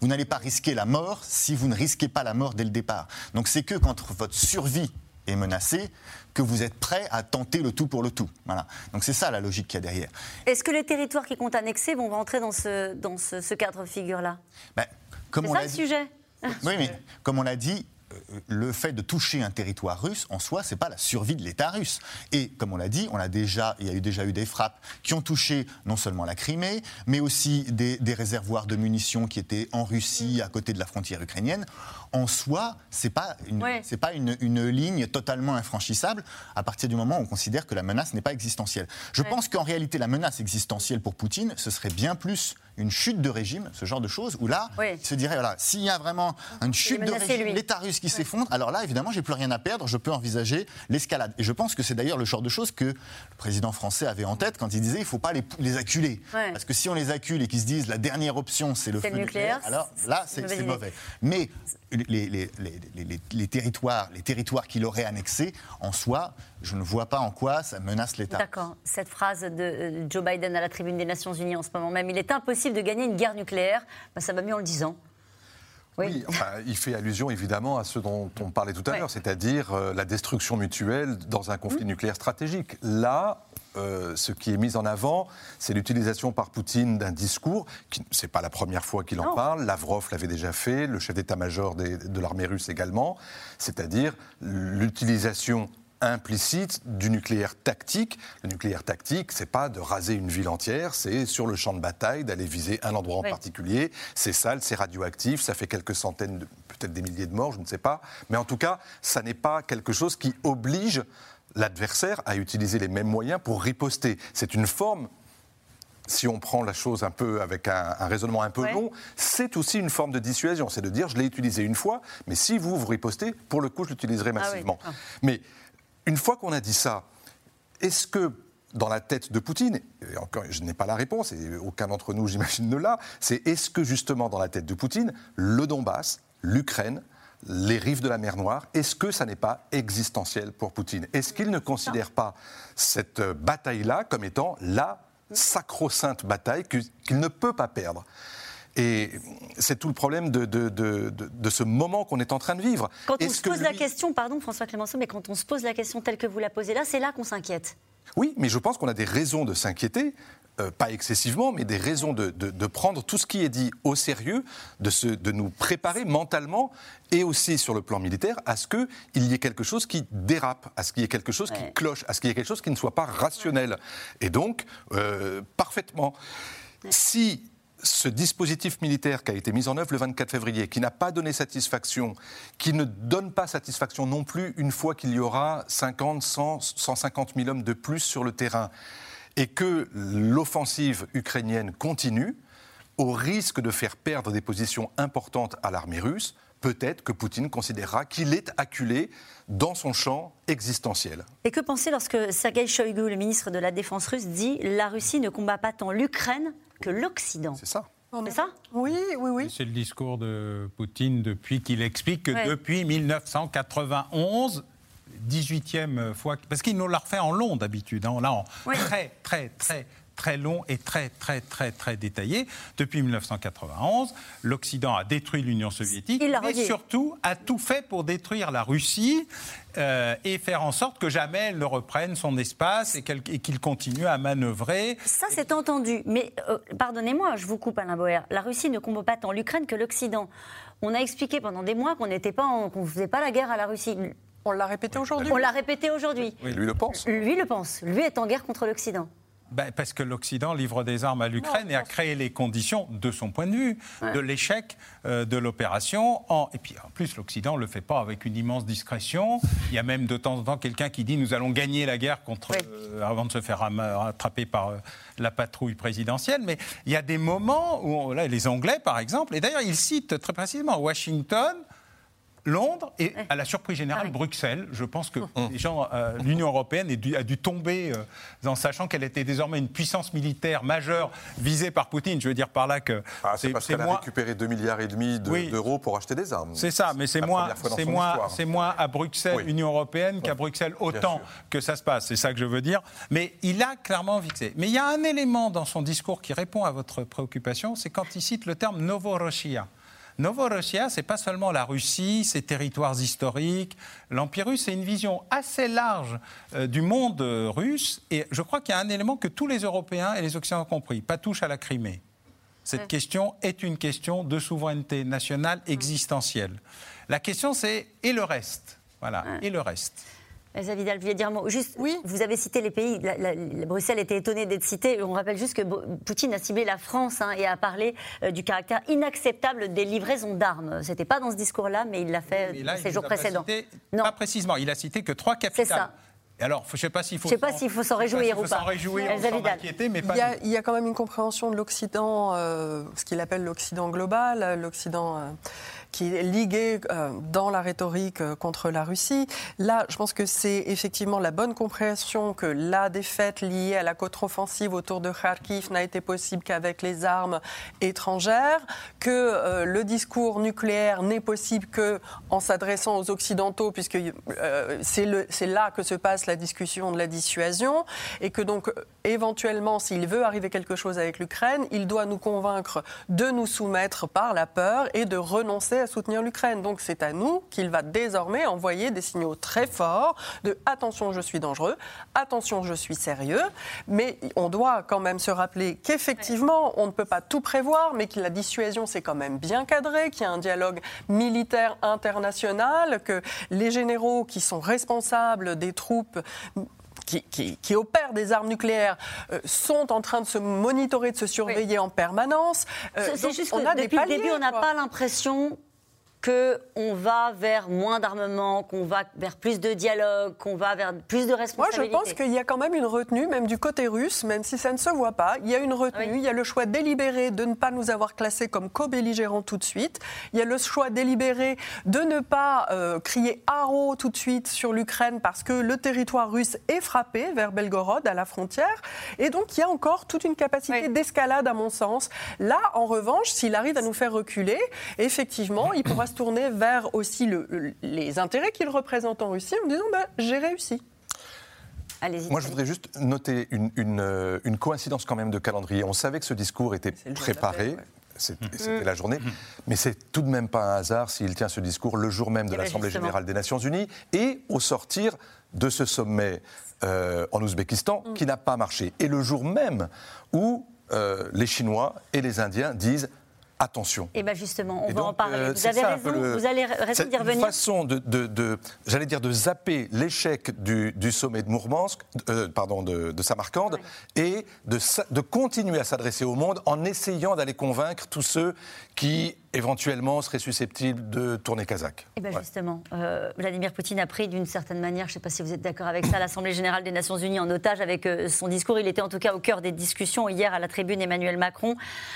Speaker 5: Vous n'allez pas risquer la mort si vous ne risquez pas la mort dès le départ. Donc c'est que quand votre survie est menacée, que vous êtes prêt à tenter le tout pour le tout. Voilà. Donc c'est ça la logique qu'il y a derrière.
Speaker 1: Est-ce que les territoires qui comptent annexer vont rentrer dans ce, dans ce, cadre figure-là?
Speaker 5: Ben,
Speaker 1: C'est ça le sujet
Speaker 5: Oui, mais comme on l'a dit, euh, le fait de toucher un territoire russe, en soi, c'est pas la survie de l'État russe. Et comme on l'a dit, on a déjà, il y a eu déjà eu des frappes qui ont touché non seulement la Crimée, mais aussi des, des réservoirs de munitions qui étaient en Russie, à côté de la frontière ukrainienne en soi, ce n'est pas, une, pas une, ligne totalement infranchissable à partir du moment où on considère que la menace n'est pas existentielle. Je pense qu'en réalité, la menace existentielle pour Poutine, ce serait bien plus une chute de régime, ce genre de choses, où là, il se dirait, voilà, s'il y a vraiment une chute de régime, l'État russe qui s'effondre, alors là, évidemment, j'ai plus rien à perdre, je peux envisager l'escalade. Et je pense que c'est d'ailleurs le genre de choses que le président français avait en tête quand il disait, il ne faut pas les, les acculer. Parce que si on les accule et qu'ils se disent, la dernière option, c'est le feu nucléaire, alors là, c'est mauvais. Mais les, territoires, les territoires qu'il aurait annexés, en soi, je ne vois pas en quoi ça menace l'État.
Speaker 1: D'accord. Cette phrase de euh, Joe Biden à la tribune des Nations Unies en ce moment même, il est impossible de gagner une guerre nucléaire, ben, ça va mieux en le disant.
Speaker 4: Oui, il fait allusion évidemment à ce dont on parlait tout à l'heure, c'est-à-dire euh, la destruction mutuelle dans un conflit mmh. nucléaire stratégique. Là, euh, ce qui est mis en avant, c'est l'utilisation par Poutine d'un discours, qui c'est pas la première fois qu'il en parle, Lavrov l'avait déjà fait, le chef d'état-major de l'armée russe également, c'est-à-dire l'utilisation implicite du nucléaire tactique. Le nucléaire tactique, c'est pas de raser une ville entière, c'est sur le champ de bataille d'aller viser un endroit en particulier. C'est sale, c'est radioactif, ça fait quelques centaines, peut-être des milliers de morts, je ne sais pas. Mais en tout cas, ça n'est pas quelque chose qui oblige l'adversaire à utiliser les mêmes moyens pour riposter. C'est une forme si on prend la chose un peu avec un, raisonnement un peu long, c'est aussi une forme de dissuasion. C'est de dire, je l'ai utilisé une fois, mais si vous vous ripostez, pour le coup, je l'utiliserai ah massivement. mais une fois qu'on a dit ça, est-ce que dans la tête de Poutine, et encore, je n'ai pas la réponse, et aucun d'entre nous, j'imagine, ne l'a, c'est est-ce que justement dans la tête de Poutine, le Donbass, l'Ukraine, les rives de la mer Noire, est-ce que ça n'est pas existentiel pour Poutine? Est-ce qu'il ne considère pas cette bataille-là comme étant la sacro-sainte bataille qu'il ne peut pas perdre? Et c'est tout le problème de, de, ce moment qu'on est en train de vivre.
Speaker 1: Quand on se pose la question, pardon François Clémenceau, mais quand on se pose la question telle que vous la posez là, c'est là qu'on s'inquiète.
Speaker 4: Oui, mais je pense qu'on a des raisons de s'inquiéter. Euh, pas excessivement, mais des raisons de, prendre tout ce qui est dit au sérieux, de, de nous préparer mentalement et aussi sur le plan militaire à ce qu'il y ait quelque chose qui dérape, à ce qu'il y ait quelque chose qui cloche, à ce qu'il y ait quelque chose qui ne soit pas rationnel. Et donc, euh, parfaitement. Si ce dispositif militaire qui a été mis en œuvre le 24 février, qui n'a pas donné satisfaction, qui ne donne pas satisfaction non plus une fois qu'il y aura 50, 100, 150 000 hommes de plus sur le terrain, et que l'offensive ukrainienne continue, au risque de faire perdre des positions importantes à l'armée russe, peut-être que Poutine considérera qu'il est acculé dans son champ existentiel.
Speaker 1: Et que penser lorsque Sergei Shoigu, le ministre de la Défense russe, dit la Russie ne combat pas tant l'Ukraine que l'Occident
Speaker 4: C'est ça.
Speaker 1: C'est ça?
Speaker 3: Oui, oui, oui.
Speaker 2: C'est le discours de Poutine depuis qu'il explique que depuis 1991, 18e fois, parce qu'il nous l'a refait en long d'habitude, hein, là en très, très, très très long et très, très, très, très détaillé. Depuis 1991, l'Occident a détruit l'Union soviétique, mais surtout a tout fait pour détruire la Russie euh, et faire en sorte que jamais elle ne reprenne son espace et qu'il continue à manœuvrer.
Speaker 1: Ça, c'est entendu. Mais euh, pardonnez-moi, je vous coupe, Alain Boer. La Russie ne combat pas tant l'Ukraine que l'Occident. On a expliqué pendant des mois qu'on n'était pas, qu'on faisait pas la guerre à la Russie
Speaker 3: On l'a répété aujourd'hui.
Speaker 1: On l'a répété aujourd'hui.
Speaker 4: Oui, lui le pense.
Speaker 1: Lui le pense. Lui est en guerre contre l'Occident.
Speaker 2: Ben, parce que l'Occident livre des armes à l'Ukraine et a créé les conditions, de son point de vue, de l'échec euh, de l'opération. En... Et puis en plus, l'Occident ne le fait pas avec une immense discrétion. Il y a même de temps en temps quelqu'un qui dit nous allons gagner la guerre contre, euh, avant de se faire rattraper par euh, la patrouille présidentielle. Mais il y a des moments où, on- là, les Anglais par exemple, et d'ailleurs ils citent très précisément Washington. Londres et à la surprise générale
Speaker 1: Ah.
Speaker 2: Bruxelles. Je pense que les gens, euh, l'Union européenne dû- a dû tomber euh, en sachant qu'elle était désormais une puissance militaire majeure visée par Poutine. Je veux dire par là que
Speaker 4: Ah, c'est parce qu'elle a
Speaker 2: moins-
Speaker 4: récupéré 2 milliards et demi de-
Speaker 2: Oui.
Speaker 4: d'euros pour acheter des armes.
Speaker 2: c'est ça, mais c'est moins, c'est moins, c'est moins à Bruxelles,
Speaker 4: Oui.
Speaker 2: Union européenne, qu'à Bruxelles autant que ça se passe. C'est ça que je veux dire. Mais il a clairement fixé. Mais il y a un élément dans son discours qui répond à votre préoccupation, c'est quand il cite le terme Novorossiya. Novorossiya, c'est pas seulement la Russie, ses territoires historiques. L'Empire russe, c'est une vision assez large euh, du monde euh, russe. Et je crois qu'il y a un élément que tous les Européens et les Occidentaux ont compris pas touche à la Crimée. Cette question est une question de souveraineté nationale existentielle. La question, c'est et le reste? Voilà, et le reste?
Speaker 1: Vidal, vous vouliez dire un mot Juste,
Speaker 3: Oui.
Speaker 1: vous avez cité les pays. La, la- la- Bruxelles était étonnée d'être citée. On rappelle juste que Bo- Poutine a ciblé la France hein, et a parlé euh, du caractère inacceptable des livraisons d'armes. C'était pas dans ce discours-là, mais il l'a fait dans
Speaker 2: il nous
Speaker 1: jours précédents.
Speaker 2: cité-
Speaker 1: Non.
Speaker 2: Pas précisément, il a cité que trois capitales.
Speaker 1: ça.
Speaker 2: Et alors, je ne sais pas s'il faut.
Speaker 1: Je sais pas
Speaker 2: s'en-
Speaker 1: s'il faut s'en réjouir ou pas.
Speaker 2: s'en réjouir ou
Speaker 1: Elsa
Speaker 2: s'en
Speaker 1: Vidal.
Speaker 2: inquiéter, mais pas
Speaker 3: Il y, a,
Speaker 2: nous.
Speaker 3: il y a quand même une compréhension de l'Occident, euh, ce qu'il appelle l'Occident global, l'Occident euh, qui est ligué euh, dans la rhétorique contre la Russie. Là, je pense que c'est effectivement la bonne compréhension que la défaite liée à la contre-offensive autour de Kharkiv n'a été possible qu'avec les armes étrangères, que le discours nucléaire n'est possible que en s'adressant aux Occidentaux, puisque c'est là que se passe la discussion de la dissuasion, et que donc euh, éventuellement, s'il veut arriver quelque chose avec l'Ukraine, il doit nous convaincre de nous soumettre par la peur et de renoncer à soutenir l'Ukraine. Donc c'est à nous qu'il va désormais envoyer des signaux très forts de attention, je suis dangereux, attention, je suis sérieux, mais on doit quand même se rappeler qu'effectivement, on ne peut pas tout prévoir, mais que la dissuasion, c'est quand même bien cadré, qu'il y a un dialogue militaire international, que les généraux qui sont responsables des troupes qui, qui- qui opèrent des armes nucléaires euh, sont en train de se monitorer, de se surveiller en permanence. Euh,
Speaker 1: C'est- juste
Speaker 3: on
Speaker 1: que
Speaker 3: a des
Speaker 1: depuis le
Speaker 3: paliers,
Speaker 1: début, on n'a pas l'impression qu'on va vers moins d'armement, qu'on va vers plus de dialogue, qu'on va vers plus de
Speaker 3: Moi, je
Speaker 1: responsabilité.
Speaker 3: pense qu'il y a quand même une retenue, même du côté russe, même si ça ne se voit pas. Il y a une retenue,
Speaker 1: Oui.
Speaker 3: il y a le choix délibéré de ne pas nous avoir classés comme co-belligérants tout de suite. Il y a le choix délibéré de ne pas euh, crier haro tout de suite sur l'Ukraine parce que le territoire russe est frappé vers Belgorod, à la frontière. Et donc, il y a encore toute une capacité
Speaker 1: Oui.
Speaker 3: d'escalade, à mon sens. Là, en revanche, s'il arrive à nous faire reculer, effectivement, il pourra se tourner vers aussi le- le- les intérêts qu'il représente en Russie en disant bah, j'ai réussi.
Speaker 1: Allez-y.
Speaker 4: Moi, je voudrais juste noter une, une, euh, une coïncidence quand même de calendrier. On savait que ce discours était préparé.
Speaker 3: ouais.
Speaker 4: C'était la journée. Mais c'est tout de même pas un hasard s'il tient ce discours le jour même de
Speaker 1: Eh ben,
Speaker 4: l'Assemblée générale des Nations Unies et au sortir de ce sommet euh, en Ouzbékistan qui n'a pas marché. Et le jour même où euh, les Chinois et les Indiens disent attention.
Speaker 1: Et bien justement, on
Speaker 4: Et
Speaker 1: va en parler.
Speaker 4: euh,
Speaker 1: vous avez
Speaker 4: ça
Speaker 1: raison,
Speaker 4: le-
Speaker 1: vous avez raison
Speaker 4: c'est
Speaker 1: d'y
Speaker 4: une
Speaker 1: revenir.
Speaker 4: façon de, de- de- j'allais dire, de zapper l'échec du, du sommet de Mourmansk, euh, pardon, de, de Samarcande, et de continuer à s'adresser au monde en essayant d'aller convaincre tous ceux qui éventuellement seraient susceptibles de tourner kazakh.
Speaker 1: Eh bien
Speaker 4: Ouais.
Speaker 1: justement, euh, Vladimir Poutine a pris d'une certaine manière, je ne sais pas si vous êtes d'accord avec ça, l'Assemblée générale des Nations Unies en otage avec euh, son discours. Il était en tout cas au cœur des discussions hier à la tribune. Emmanuel Macron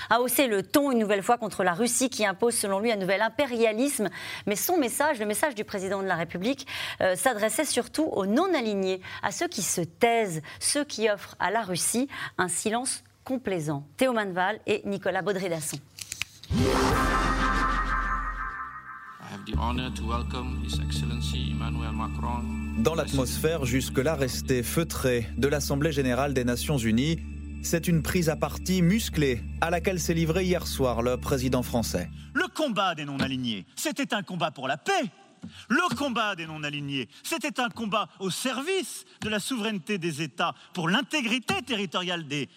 Speaker 1: a haussé le ton une nouvelle fois contre la Russie qui impose selon lui un nouvel impérialisme. Mais son message, le message du président de la République, euh, s'adressait surtout aux non-alignés, à ceux qui se taisent, ceux qui offrent à la Russie un silence complaisant. Théo Manval et Nicolas Baudry-Dasson.
Speaker 9: Dans l'atmosphère jusque-là restée feutrée de l'Assemblée générale des Nations unies, c'est une prise à partie musclée à laquelle s'est livré hier soir le président français.
Speaker 8: Le combat des non-alignés, c'était un combat pour la paix. Le combat des non-alignés, c'était un combat au service de la souveraineté des États, pour l'intégrité territoriale des,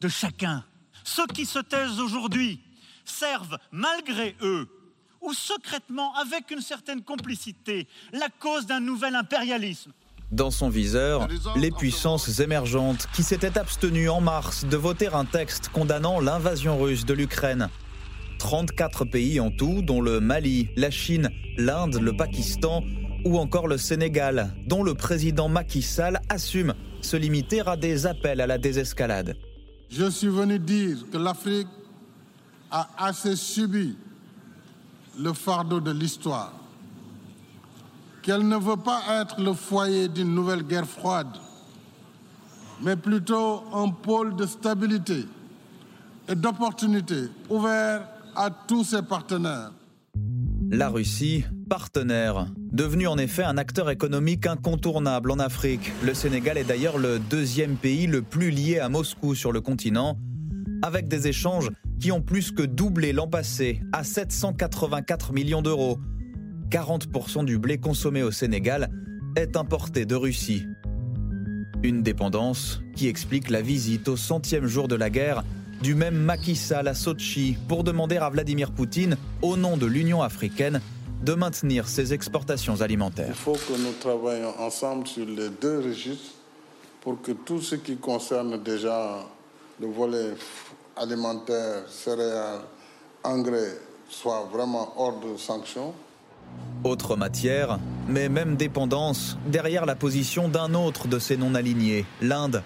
Speaker 8: de chacun. Ceux qui se taisent aujourd'hui servent malgré eux ou secrètement, avec une certaine complicité, la cause d'un nouvel impérialisme.
Speaker 9: Dans son viseur, les puissances émergentes qui s'étaient abstenues en mars de voter un texte condamnant l'invasion russe de l'Ukraine. 34 pays en tout, dont le Mali, la Chine, l'Inde, le Pakistan ou encore le Sénégal, dont le président Macky Sall assume se limiter à des appels à la désescalade.
Speaker 10: Je suis venu dire que l'Afrique a assez subi le fardeau de l'histoire, qu'elle ne veut pas être le foyer d'une nouvelle guerre froide, mais plutôt un pôle de stabilité et d'opportunité ouvert à tous ses partenaires.
Speaker 9: La Russie, partenaire, devenu en effet un acteur économique incontournable en Afrique. Le Sénégal est d'ailleurs le deuxième pays le plus lié à Moscou sur le continent, avec des échanges qui ont plus que doublé l'an passé à 784 millions d'euros. 40% du blé consommé au Sénégal est importé de Russie. Une dépendance qui explique la visite au centième jour de la guerre du même Macky Sall à Sochi pour demander à Vladimir Poutine, au nom de l'Union africaine, de maintenir ses exportations alimentaires.
Speaker 10: Il faut que nous travaillions ensemble sur les deux registres pour que tout ce qui concerne déjà le volet alimentaire, céréales, engrais soit vraiment hors de sanction.
Speaker 9: Autre matière, mais même dépendance, derrière la position d'un autre de ces non-alignés, l'Inde.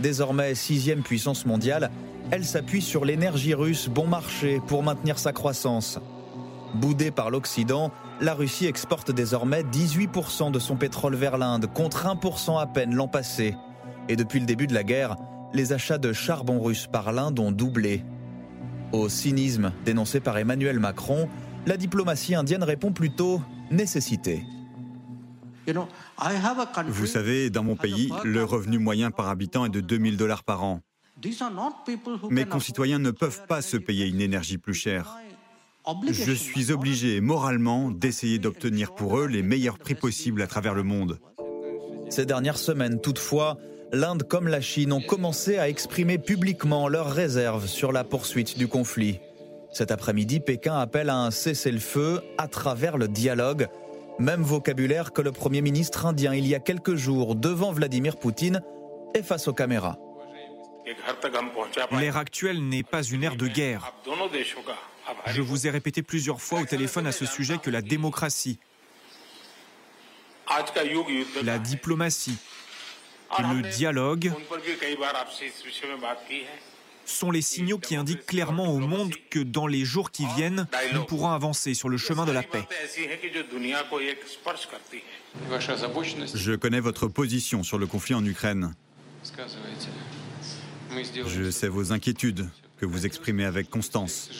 Speaker 9: Désormais sixième puissance mondiale, elle s'appuie sur l'énergie russe bon marché pour maintenir sa croissance. Boudée par l'Occident, la Russie exporte désormais 18% de son pétrole vers l'Inde, contre 1% à peine l'an passé. Et depuis le début de la guerre, les achats de charbon russe par l'Inde ont doublé. Au cynisme dénoncé par Emmanuel Macron, la diplomatie indienne répond plutôt nécessité.
Speaker 11: Vous savez, dans mon pays, le revenu moyen par habitant est de 2000 dollars par an. Mes concitoyens ne peuvent pas se payer une énergie plus chère. Je suis obligé moralement d'essayer d'obtenir pour eux les meilleurs prix possibles à travers le monde.
Speaker 9: Ces dernières semaines, toutefois, l'Inde comme la Chine ont commencé à exprimer publiquement leurs réserves sur la poursuite du conflit. Cet après-midi, Pékin appelle à un cessez-le-feu à travers le dialogue, même vocabulaire que le Premier ministre indien il y a quelques jours devant Vladimir Poutine et face aux caméras.
Speaker 12: L'ère actuelle n'est pas une ère de guerre. Je vous ai répété plusieurs fois au téléphone à ce sujet que la démocratie, la diplomatie et le dialogue sont les signaux qui indiquent clairement au monde que dans les jours qui viennent, nous pourrons avancer sur le chemin de la paix.
Speaker 11: Je connais votre position sur le conflit en Ukraine. Je sais vos inquiétudes que vous exprimez avec constance.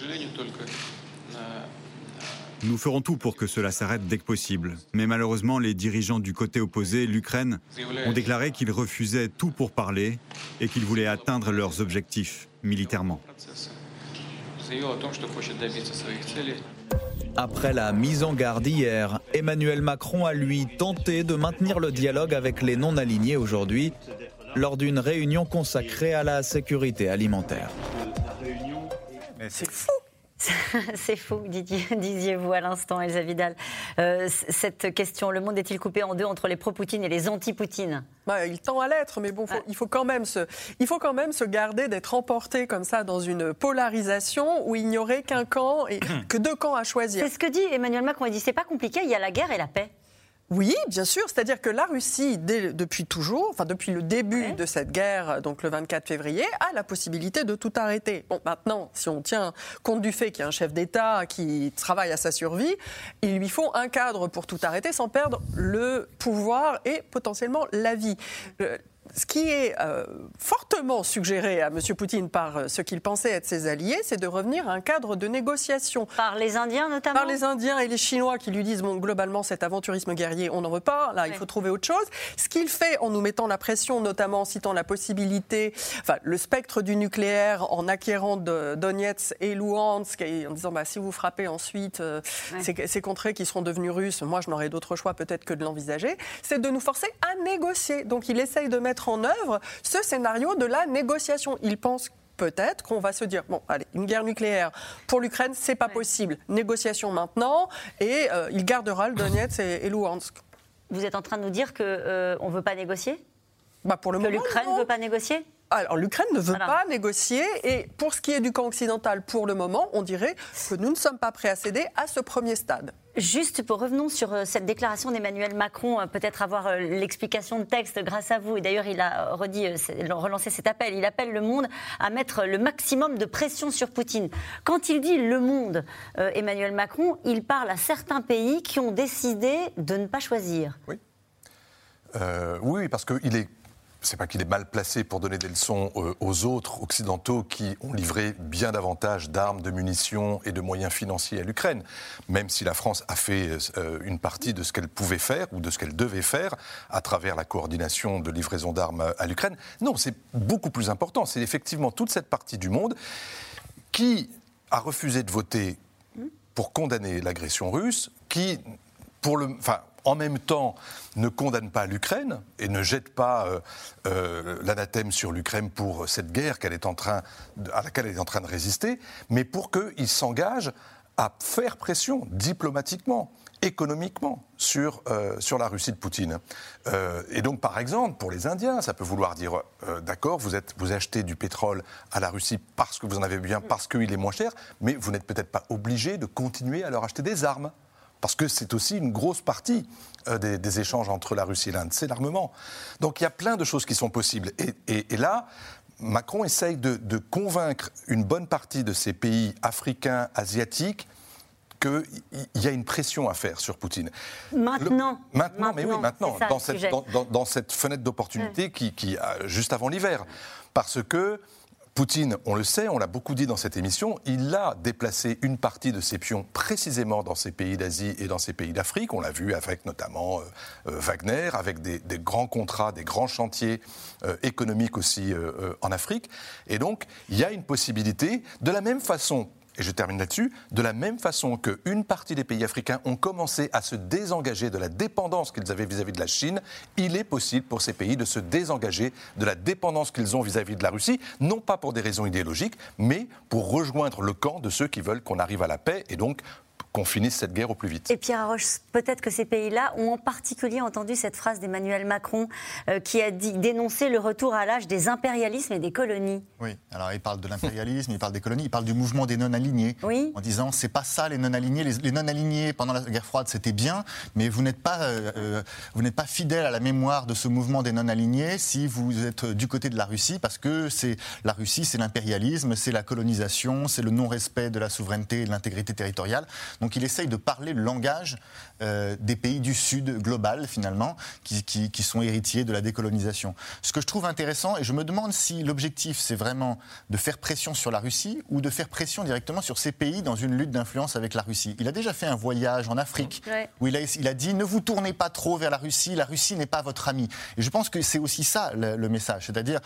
Speaker 11: Nous ferons tout pour que cela s'arrête dès que possible. Mais malheureusement, les dirigeants du côté opposé, l'Ukraine, ont déclaré qu'ils refusaient tout pour parler et qu'ils voulaient atteindre leurs objectifs militairement.
Speaker 9: Après la mise en garde hier, Emmanuel Macron a lui tenté de maintenir le dialogue avec les non-alignés aujourd'hui lors d'une réunion consacrée à la sécurité alimentaire.
Speaker 1: C'est fou c'est fou, disiez-vous à l'instant, Elsa Vidal. Euh, cette question, le monde est-il coupé en deux entre les pro-Poutine et les anti-Poutine?
Speaker 3: Bah, Il tend à l'être, mais bon, il, faut quand même se, il faut quand même se garder d'être emporté comme ça dans une polarisation où il n'y aurait qu'un camp et que deux camps à choisir.
Speaker 1: C'est ce que dit Emmanuel Macron. Il dit c'est pas compliqué, il y a la guerre et la paix.
Speaker 3: Oui, bien sûr. C'est-à-dire que la Russie, depuis toujours, enfin depuis le début de cette guerre, donc le 24 février, a la possibilité de tout arrêter. Bon, maintenant, si on tient compte du fait qu'il y a un chef d'État qui travaille à sa survie, il lui faut un cadre pour tout arrêter sans perdre le pouvoir et potentiellement la vie ce qui est euh, fortement suggéré à M. Poutine par euh, ce qu'il pensait être ses alliés, c'est de revenir à un cadre de négociation.
Speaker 1: Par les Indiens notamment
Speaker 3: Par les Indiens et les Chinois qui lui disent, bon, globalement, cet aventurisme guerrier, on n'en veut pas, là, il faut trouver autre chose. Ce qu'il fait en nous mettant la pression, notamment en citant la possibilité, enfin, le spectre du nucléaire, en acquérant de Donetsk et Luhansk, et en disant, bah, si vous frappez ensuite euh, ces, contrées qui seront devenues russes, moi, je n'aurai d'autre choix peut-être que de l'envisager, c'est de nous forcer à négocier. Donc, il essaye de mettre en œuvre ce scénario de la négociation. Il pense peut-être qu'on va se dire bon, allez, une guerre nucléaire pour l'Ukraine, c'est pas possible. Négociation maintenant, et euh, il gardera le Donetsk et, et Luhansk.
Speaker 1: Vous êtes en train de nous dire qu'on euh, ne veut pas négocier?
Speaker 3: Bah pour le
Speaker 1: Que
Speaker 3: moment,
Speaker 1: l'Ukraine ne veut pas négocier?
Speaker 3: Alors l'Ukraine ne veut
Speaker 1: Voilà.
Speaker 3: pas négocier et pour ce qui est du camp occidental, pour le moment, on dirait que nous ne sommes pas prêts à céder à ce premier stade.
Speaker 1: Juste pour revenons sur euh, cette déclaration d'Emmanuel Macron, euh, peut-être avoir euh, l'explication de texte grâce à vous. Et d'ailleurs, il a redit, relancé cet appel. Il appelle le monde à mettre le maximum de pression sur Poutine. Quand il dit le monde, Emmanuel Macron, il parle à certains pays qui ont décidé de ne pas choisir.
Speaker 4: Euh, oui, parce qu'il est. C'est pas qu'il est mal placé pour donner des leçons euh, aux autres occidentaux qui ont livré bien davantage d'armes, de munitions et de moyens financiers à l'Ukraine. Même si la France a fait euh, une partie de ce qu'elle pouvait faire ou de ce qu'elle devait faire à travers la coordination de livraison d'armes à l'Ukraine. Non, c'est beaucoup plus important. C'est effectivement toute cette partie du monde qui a refusé de voter pour condamner l'agression russe, qui, pour le, en même temps, ne condamne pas l'Ukraine et ne jette pas euh, euh, l'anathème sur l'Ukraine pour cette guerre qu'elle est en train à laquelle elle est en train de résister, mais pour qu'il s'engage à faire pression diplomatiquement, économiquement sur, euh, la Russie de Poutine. Et donc, par exemple, pour les Indiens, ça peut vouloir dire, d'accord, vous, vous achetez du pétrole à la Russie parce que vous en avez besoin, parce qu'il est moins cher, mais vous n'êtes peut-être pas obligé de continuer à leur acheter des armes. Parce que c'est aussi une grosse partie euh, des, des échanges entre la Russie et l'Inde, c'est l'armement. Donc il y a plein de choses qui sont possibles. Et, et- et là, Macron essaye de, de convaincre une bonne partie de ces pays africains, asiatiques, qu'il y a une pression à faire sur Poutine.
Speaker 1: Maintenant.
Speaker 4: Le- maintenant, mais oui, maintenant, dans cette,
Speaker 1: sujet.
Speaker 4: dans, dans- dans cette fenêtre d'opportunité qui, qui a- juste avant l'hiver. Parce que Poutine, on le sait, on l'a beaucoup dit dans cette émission, il a déplacé une partie de ses pions précisément dans ces pays d'Asie et dans ces pays d'Afrique. On l'a vu avec notamment euh, euh, Wagner, avec des, grands contrats, des grands chantiers euh, économiques aussi en Afrique. Et donc, il y a une possibilité, de la même façon et je termine là-dessus, de la même façon qu'une partie des pays africains ont commencé à se désengager de la dépendance qu'ils avaient vis-à-vis de la Chine, il est possible pour ces pays de se désengager de la dépendance qu'ils ont vis-à-vis de la Russie, non pas pour des raisons idéologiques, mais pour rejoindre le camp de ceux qui veulent qu'on arrive à la paix et donc qu'on finisse cette guerre au plus vite.
Speaker 1: Et Pierre Arroche, peut-être que ces pays-là ont en particulier entendu cette phrase d'Emmanuel Macron euh, qui a dit dénoncer le retour à l'âge des impérialismes et des colonies.
Speaker 5: Oui, alors il parle de l'impérialisme, il parle des colonies, il parle du mouvement des non-alignés. En disant, c'est pas ça les non-alignés. Les, les non-alignés pendant la guerre froide, c'était bien, mais vous n'êtes pas, euh, euh, vous n'êtes pas fidèle à la mémoire de ce mouvement des non-alignés si vous êtes du côté de la Russie, parce que c'est la Russie, c'est l'impérialisme, c'est la colonisation, c'est le non-respect de la souveraineté et de l'intégrité territoriale. Donc il essaye de parler le langage euh, des pays du Sud global, finalement, qui, qui- qui sont héritiers de la décolonisation. Ce que je trouve intéressant, et je me demande si l'objectif, c'est vraiment de faire pression sur la Russie ou de faire pression directement sur ces pays dans une lutte d'influence avec la Russie. Il a déjà fait un voyage en Afrique
Speaker 1: Ouais.
Speaker 5: où il a, il a dit ne vous tournez pas trop vers la Russie, la Russie n'est pas votre ami. Et je pense que c'est aussi ça le, le message. C'est-à-dire,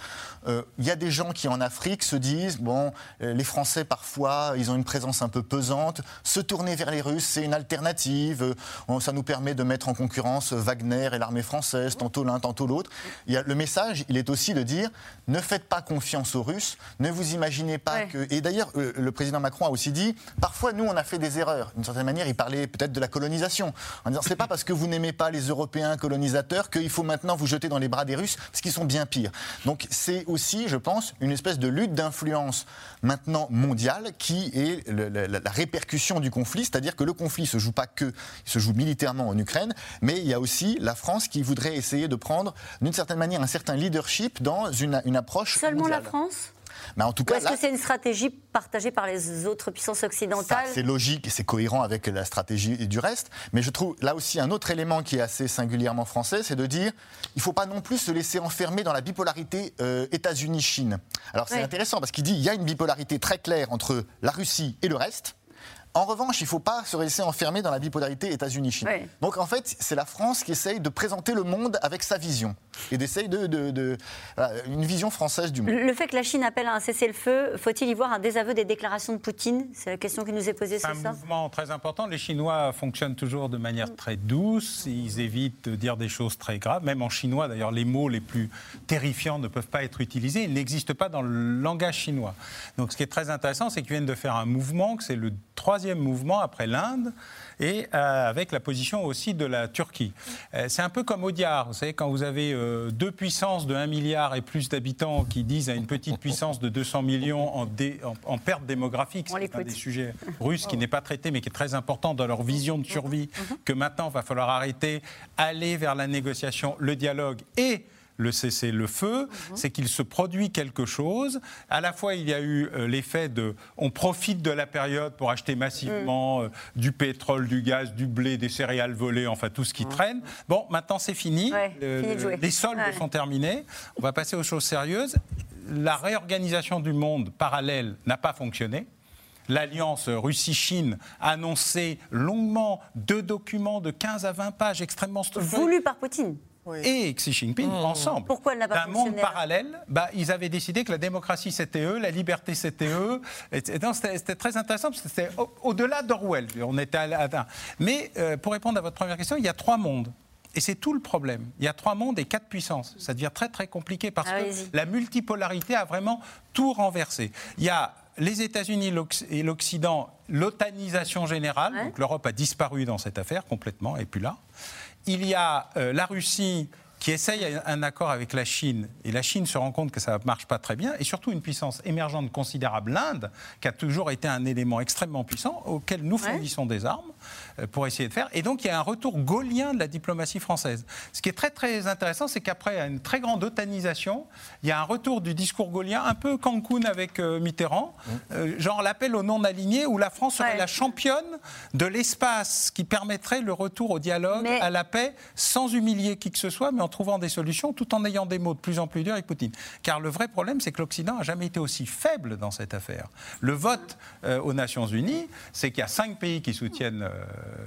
Speaker 5: euh, il y a des gens qui en Afrique se disent bon, euh, les Français parfois, ils ont une présence un peu pesante, se tourner vers les Russes, c'est une alternative, ça nous permet de mettre en concurrence Wagner et l'armée française, tantôt l'un, tantôt l'autre. Le message, il est aussi de dire ne faites pas confiance aux Russes, ne vous imaginez pas que. Et d'ailleurs, euh, le président Macron a aussi dit parfois, nous, on a fait des erreurs. D'une certaine manière, il parlait peut-être de la colonisation. En disant c'est pas parce que vous n'aimez pas les Européens colonisateurs qu'il faut maintenant vous jeter dans les bras des Russes, parce qu'ils sont bien pires. Donc, c'est aussi, je pense, une espèce de lutte d'influence maintenant mondiale qui est le- la, la répercussion du conflit, c'est-à-dire que le conflit se joue pas que, il se joue militairement en Ukraine, mais il y a aussi la France qui voudrait essayer de prendre, d'une certaine manière, un certain leadership dans une, une approche
Speaker 1: Seulement
Speaker 5: mondiale.
Speaker 1: la France
Speaker 5: Mais en tout
Speaker 1: Ou
Speaker 5: cas,
Speaker 1: est-ce que c'est une stratégie partagée par les autres puissances occidentales
Speaker 5: c'est logique et c'est cohérent avec la stratégie du reste. Mais je trouve là aussi un autre élément qui est assez singulièrement français, c'est de dire il ne faut pas non plus se laisser enfermer dans la bipolarité euh, États-Unis-Chine. Alors c'est
Speaker 1: Ouais.
Speaker 5: intéressant parce qu'il dit il y a une bipolarité très claire entre la Russie et le reste. En revanche, il ne faut pas se laisser enfermer dans la bipolarité États-Unis-Chine. Donc en fait, c'est la France qui essaye de présenter le monde avec sa vision et d'essayer de, de, une vision française du monde.
Speaker 1: Le fait que la Chine appelle à un cessez-le-feu, faut-il y voir un désaveu des déclarations de Poutine? C'est la question qui nous est posée, c'est
Speaker 2: ça Un mouvement très important. Les Chinois fonctionnent toujours de manière très douce. Ils évitent de dire des choses très graves. Même en chinois, d'ailleurs, les mots les plus terrifiants ne peuvent pas être utilisés. Ils n'existent pas dans le langage chinois. Donc ce qui est très intéressant, c'est qu'ils viennent de faire un mouvement, que c'est le troisième mouvement après l'Inde, et euh, avec la position aussi de la Turquie. Euh, c'est un peu comme Audiard, vous savez, quand vous avez euh, deux puissances de 1 milliard et plus d'habitants qui disent à une petite puissance de 200 millions en, en, perte démographique, c'est un des sujets russes qui n'est pas traité mais qui est très important dans leur vision de survie, que maintenant il va falloir arrêter, aller vers la négociation, le dialogue et le cessez-le-feu, mhm. c'est qu'il se produit quelque chose. À la fois, il y a eu euh, l'effet de on profite de la période pour acheter massivement mm. euh, du pétrole, du gaz, du blé, des céréales volées, enfin tout ce qui traîne. Bon, maintenant c'est fini. les soldes sont terminés. On va passer aux choses sérieuses. La réorganisation du monde parallèle n'a pas fonctionné l'alliance Russie-Chine a annoncé longuement deux documents de 15 à 20 pages extrêmement structurés.
Speaker 1: Voulus par Poutine
Speaker 2: et Xi Jinping mmh. ensemble.
Speaker 1: Pourquoi elle n'a pas
Speaker 2: D'un monde parallèle, bah, ils avaient décidé que la démocratie c'était eux, la liberté c'était eux. C'était très intéressant parce que c'était au-delà d'Orwell. On était à, Mais euh, pour répondre à votre première question, il y a trois mondes. Et c'est tout le problème. Il y a trois mondes et quatre puissances. Ça devient très très compliqué parce que la multipolarité a vraiment tout renversé. Il y a les États-Unis et l'Occident, l'otanisation générale. Donc l'Europe a disparu dans cette affaire complètement, et puis là il y a euh, la Russie qui essaye un accord avec la Chine, et la Chine se rend compte que ça ne marche pas très bien, et surtout une puissance émergente considérable, l'Inde, qui a toujours été un élément extrêmement puissant, auquel nous fournissons des armes, pour essayer de faire. Et donc il y a un retour gaulien de la diplomatie française. Ce qui est très très intéressant, c'est qu'après une très grande otanisation, il y a un retour du discours gaulien, un peu Cancun avec euh, Mitterrand, mmh. euh, genre l'appel au non-aligné, où la France serait la championne de l'espace qui permettrait le retour au dialogue, à la paix, sans humilier qui que ce soit, mais en trouvant des solutions, tout en ayant des mots de plus en plus durs avec Poutine. Car le vrai problème, c'est que l'Occident n'a jamais été aussi faible dans cette affaire. Le vote aux Nations Unies, c'est qu'il y a cinq pays qui soutiennent euh,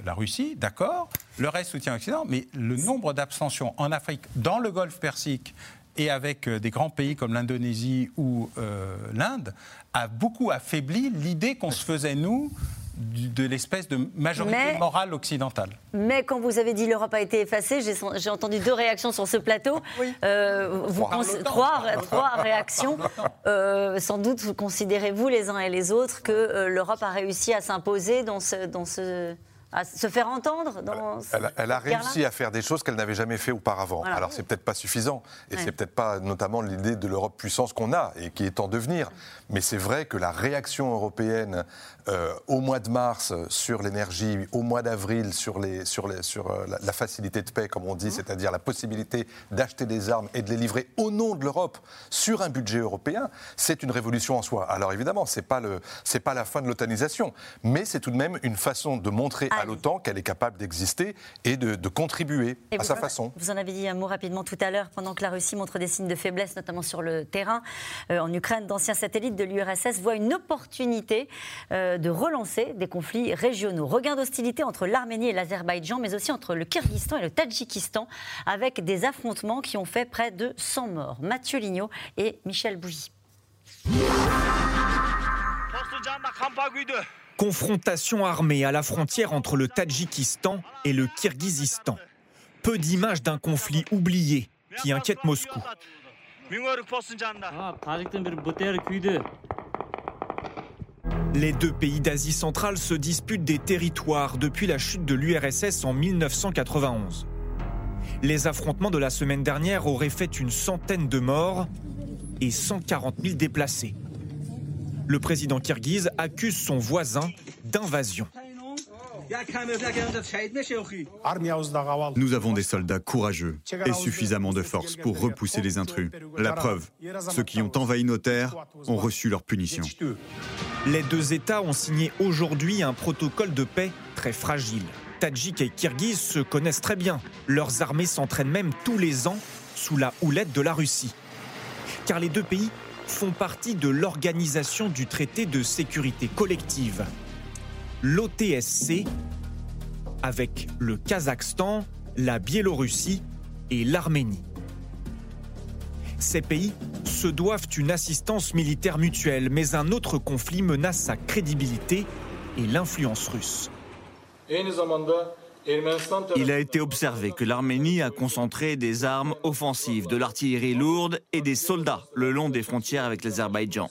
Speaker 2: la Russie, d'accord, le reste soutient l'Occident, mais le nombre d'abstentions en Afrique, dans le Golfe Persique, et avec euh, des grands pays comme l'Indonésie ou euh, l'Inde, a beaucoup affaibli l'idée qu'on se faisait, nous, de l'espèce de majorité morale occidentale.
Speaker 1: Mais quand vous avez dit l'Europe a été effacée, j'ai entendu deux réactions sur ce plateau. vous trois, trois, réactions. sans doute considérez-vous les uns et les autres que l'Europe a réussi à s'imposer dans ce, dans ce à se faire entendre dans
Speaker 4: Elle, a réussi à faire des choses qu'elle n'avait jamais fait auparavant. Alors c'est peut-être pas suffisant, et c'est peut-être pas notamment l'idée de l'Europe puissance qu'on a et qui est en devenir. Mais c'est vrai que la réaction européenne euh, au mois de mars sur l'énergie, au mois d'avril sur, les, sur, les, sur euh, la, facilité de paix, comme on dit, mmh. c'est-à-dire la possibilité d'acheter des armes et de les livrer au nom de l'Europe sur un budget européen, c'est une révolution en soi. Alors évidemment, c'est pas le, c'est pas la fin de l'otanisation, mais c'est tout de même une façon de montrer à l'OTAN qu'elle est capable d'exister et de, contribuer à sa façon.
Speaker 1: Vous en avez dit un mot rapidement tout à l'heure, pendant que la Russie montre des signes de faiblesse, notamment sur le terrain. Euh, en Ukraine, d'anciens satellites de l'URSS voient une opportunité euh, de relancer des conflits régionaux. Regain d'hostilité entre l'Arménie et l'Azerbaïdjan, mais aussi entre le Kyrgyzstan et le Tadjikistan, avec des affrontements qui ont fait près de 100 morts. Mathieu Lignot et Michel Bougie.
Speaker 12: Confrontation armée à la frontière entre le Tadjikistan et le Kirghizistan. Peu d'images d'un conflit oublié qui inquiète Moscou. Les deux pays d'Asie centrale se disputent des territoires depuis la chute de l'URSS en 1991. Les affrontements de la semaine dernière auraient fait une centaine de morts et 140 000 déplacés le président kirghize accuse son voisin d'invasion.
Speaker 11: Nous avons des soldats courageux et suffisamment de force pour repousser les intrus. La preuve, ceux qui ont envahi nos terres ont reçu leur punition.
Speaker 12: Les deux États ont signé aujourd'hui un protocole de paix très fragile. Tadjik et Kirghiz se connaissent très bien. Leurs armées s'entraînent même tous les ans sous la houlette de la Russie. Car les deux pays font partie de l'organisation du traité de sécurité collective. l'OTSC, avec le Kazakhstan, la Biélorussie et l'Arménie. Ces pays se doivent une assistance militaire mutuelle, mais un autre conflit menace sa crédibilité et l'influence russe.
Speaker 7: Il a été observé que l'Arménie a concentré des armes offensives, de l'artillerie lourde et des soldats le long des frontières avec l'Azerbaïdjan.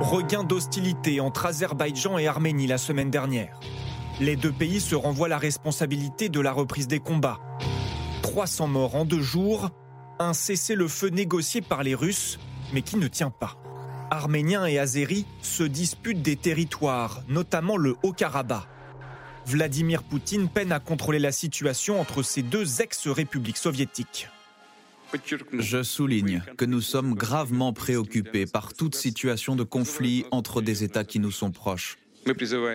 Speaker 12: Regain d'hostilité entre Azerbaïdjan et Arménie la semaine dernière. Les deux pays se renvoient la responsabilité de la reprise des combats. 300 morts en deux jours, un cessez-le-feu négocié par les Russes, mais qui ne tient pas. Arméniens et Azéris se disputent des territoires, notamment le Haut-Karabakh. Vladimir Poutine peine à contrôler la situation entre ces deux ex-républiques soviétiques.
Speaker 9: Je souligne que nous sommes gravement préoccupés par toute situation de conflit entre des États qui nous sont proches.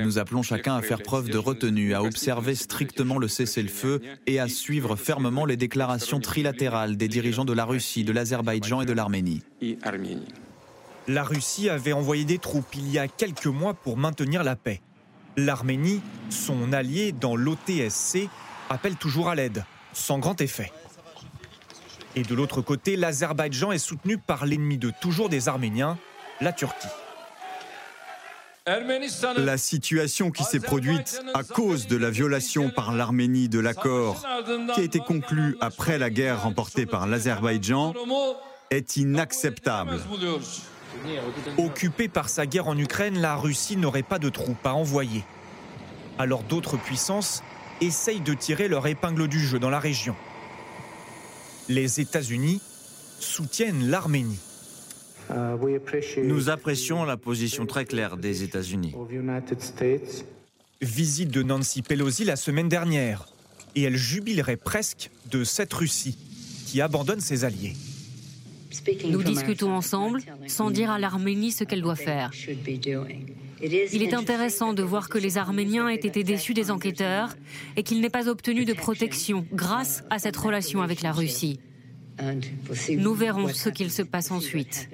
Speaker 9: Nous appelons chacun à faire preuve de retenue, à observer strictement le cessez-le-feu et à suivre fermement les déclarations trilatérales des dirigeants de la Russie, de l'Azerbaïdjan et de l'Arménie.
Speaker 12: La Russie avait envoyé des troupes il y a quelques mois pour maintenir la paix. L'Arménie, son allié dans l'OTSC, appelle toujours à l'aide, sans grand effet. Et de l'autre côté, l'Azerbaïdjan est soutenu par l'ennemi de toujours des Arméniens, la Turquie.
Speaker 11: La situation qui s'est produite à cause de la violation par l'Arménie de l'accord qui a été conclu après la guerre remportée par l'Azerbaïdjan est inacceptable.
Speaker 12: Occupée par sa guerre en Ukraine, la Russie n'aurait pas de troupes à envoyer. Alors d'autres puissances essayent de tirer leur épingle du jeu dans la région. Les États-Unis soutiennent l'Arménie.
Speaker 7: Nous apprécions la position très claire des États-Unis.
Speaker 12: Visite de Nancy Pelosi la semaine dernière, et elle jubilerait presque de cette Russie qui abandonne ses alliés.
Speaker 6: Nous discutons ensemble sans dire à l'Arménie ce qu'elle doit faire. Il est intéressant de voir que les Arméniens aient été déçus des enquêteurs et qu'ils n'aient pas obtenu de protection grâce à cette relation avec la Russie. Nous verrons ce qu'il se passe ensuite.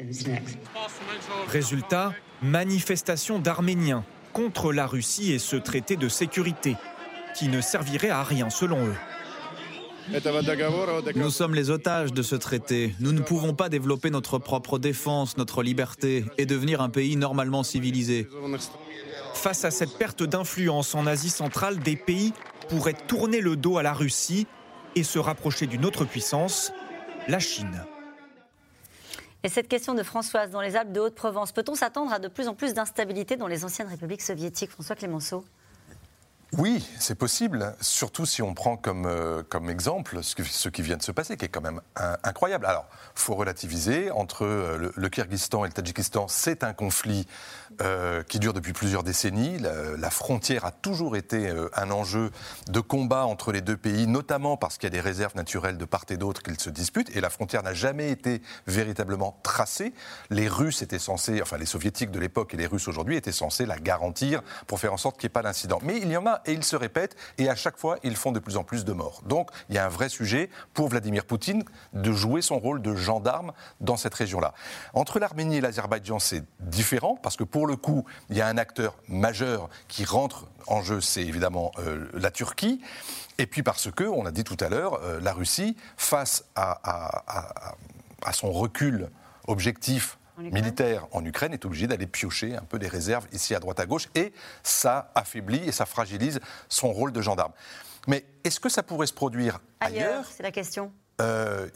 Speaker 12: Résultat, manifestation d'Arméniens contre la Russie et ce traité de sécurité, qui ne servirait à rien selon eux.
Speaker 9: Nous sommes les otages de ce traité. Nous ne pouvons pas développer notre propre défense, notre liberté et devenir un pays normalement civilisé.
Speaker 12: Face à cette perte d'influence en Asie centrale, des pays pourraient tourner le dos à la Russie et se rapprocher d'une autre puissance, la Chine.
Speaker 1: Et cette question de Françoise, dans les Alpes de Haute-Provence, peut-on s'attendre à de plus en plus d'instabilité dans les anciennes républiques soviétiques François Clémenceau?
Speaker 4: Oui, c'est possible, surtout si on prend comme, euh, comme exemple ce, qui vient de se passer, qui est quand même incroyable. Alors, faut relativiser, entre euh, le, Kyrgyzstan et le Tadjikistan, c'est un conflit euh, qui dure depuis plusieurs décennies. La, la frontière a toujours été un enjeu de combat entre les deux pays, notamment parce qu'il y a des réserves naturelles de part et d'autre qu'ils se disputent, et la frontière n'a jamais été véritablement tracée. Les Russes étaient censés, enfin les Soviétiques de l'époque et les Russes aujourd'hui étaient censés la garantir pour faire en sorte qu'il n'y ait pas d'incident. Mais il y en a et ils se répètent, et à chaque fois, ils font de plus en plus de morts. Donc, il y a un vrai sujet pour Vladimir Poutine de jouer son rôle de gendarme dans cette région-là. Entre l'Arménie et l'Azerbaïdjan, c'est différent, parce que pour le coup, il y a un acteur majeur qui rentre en jeu, c'est évidemment euh, la Turquie. Et puis parce que, on l'a dit tout à l'heure, euh, la Russie, face à son recul objectif militaire en Ukraine est obligé d'aller piocher un peu des réserves ici à droite à gauche et ça affaiblit et ça fragilise son rôle de gendarme. Mais est-ce que ça pourrait se produire ailleurs,
Speaker 1: ailleurs C'est la question.
Speaker 4: Euh,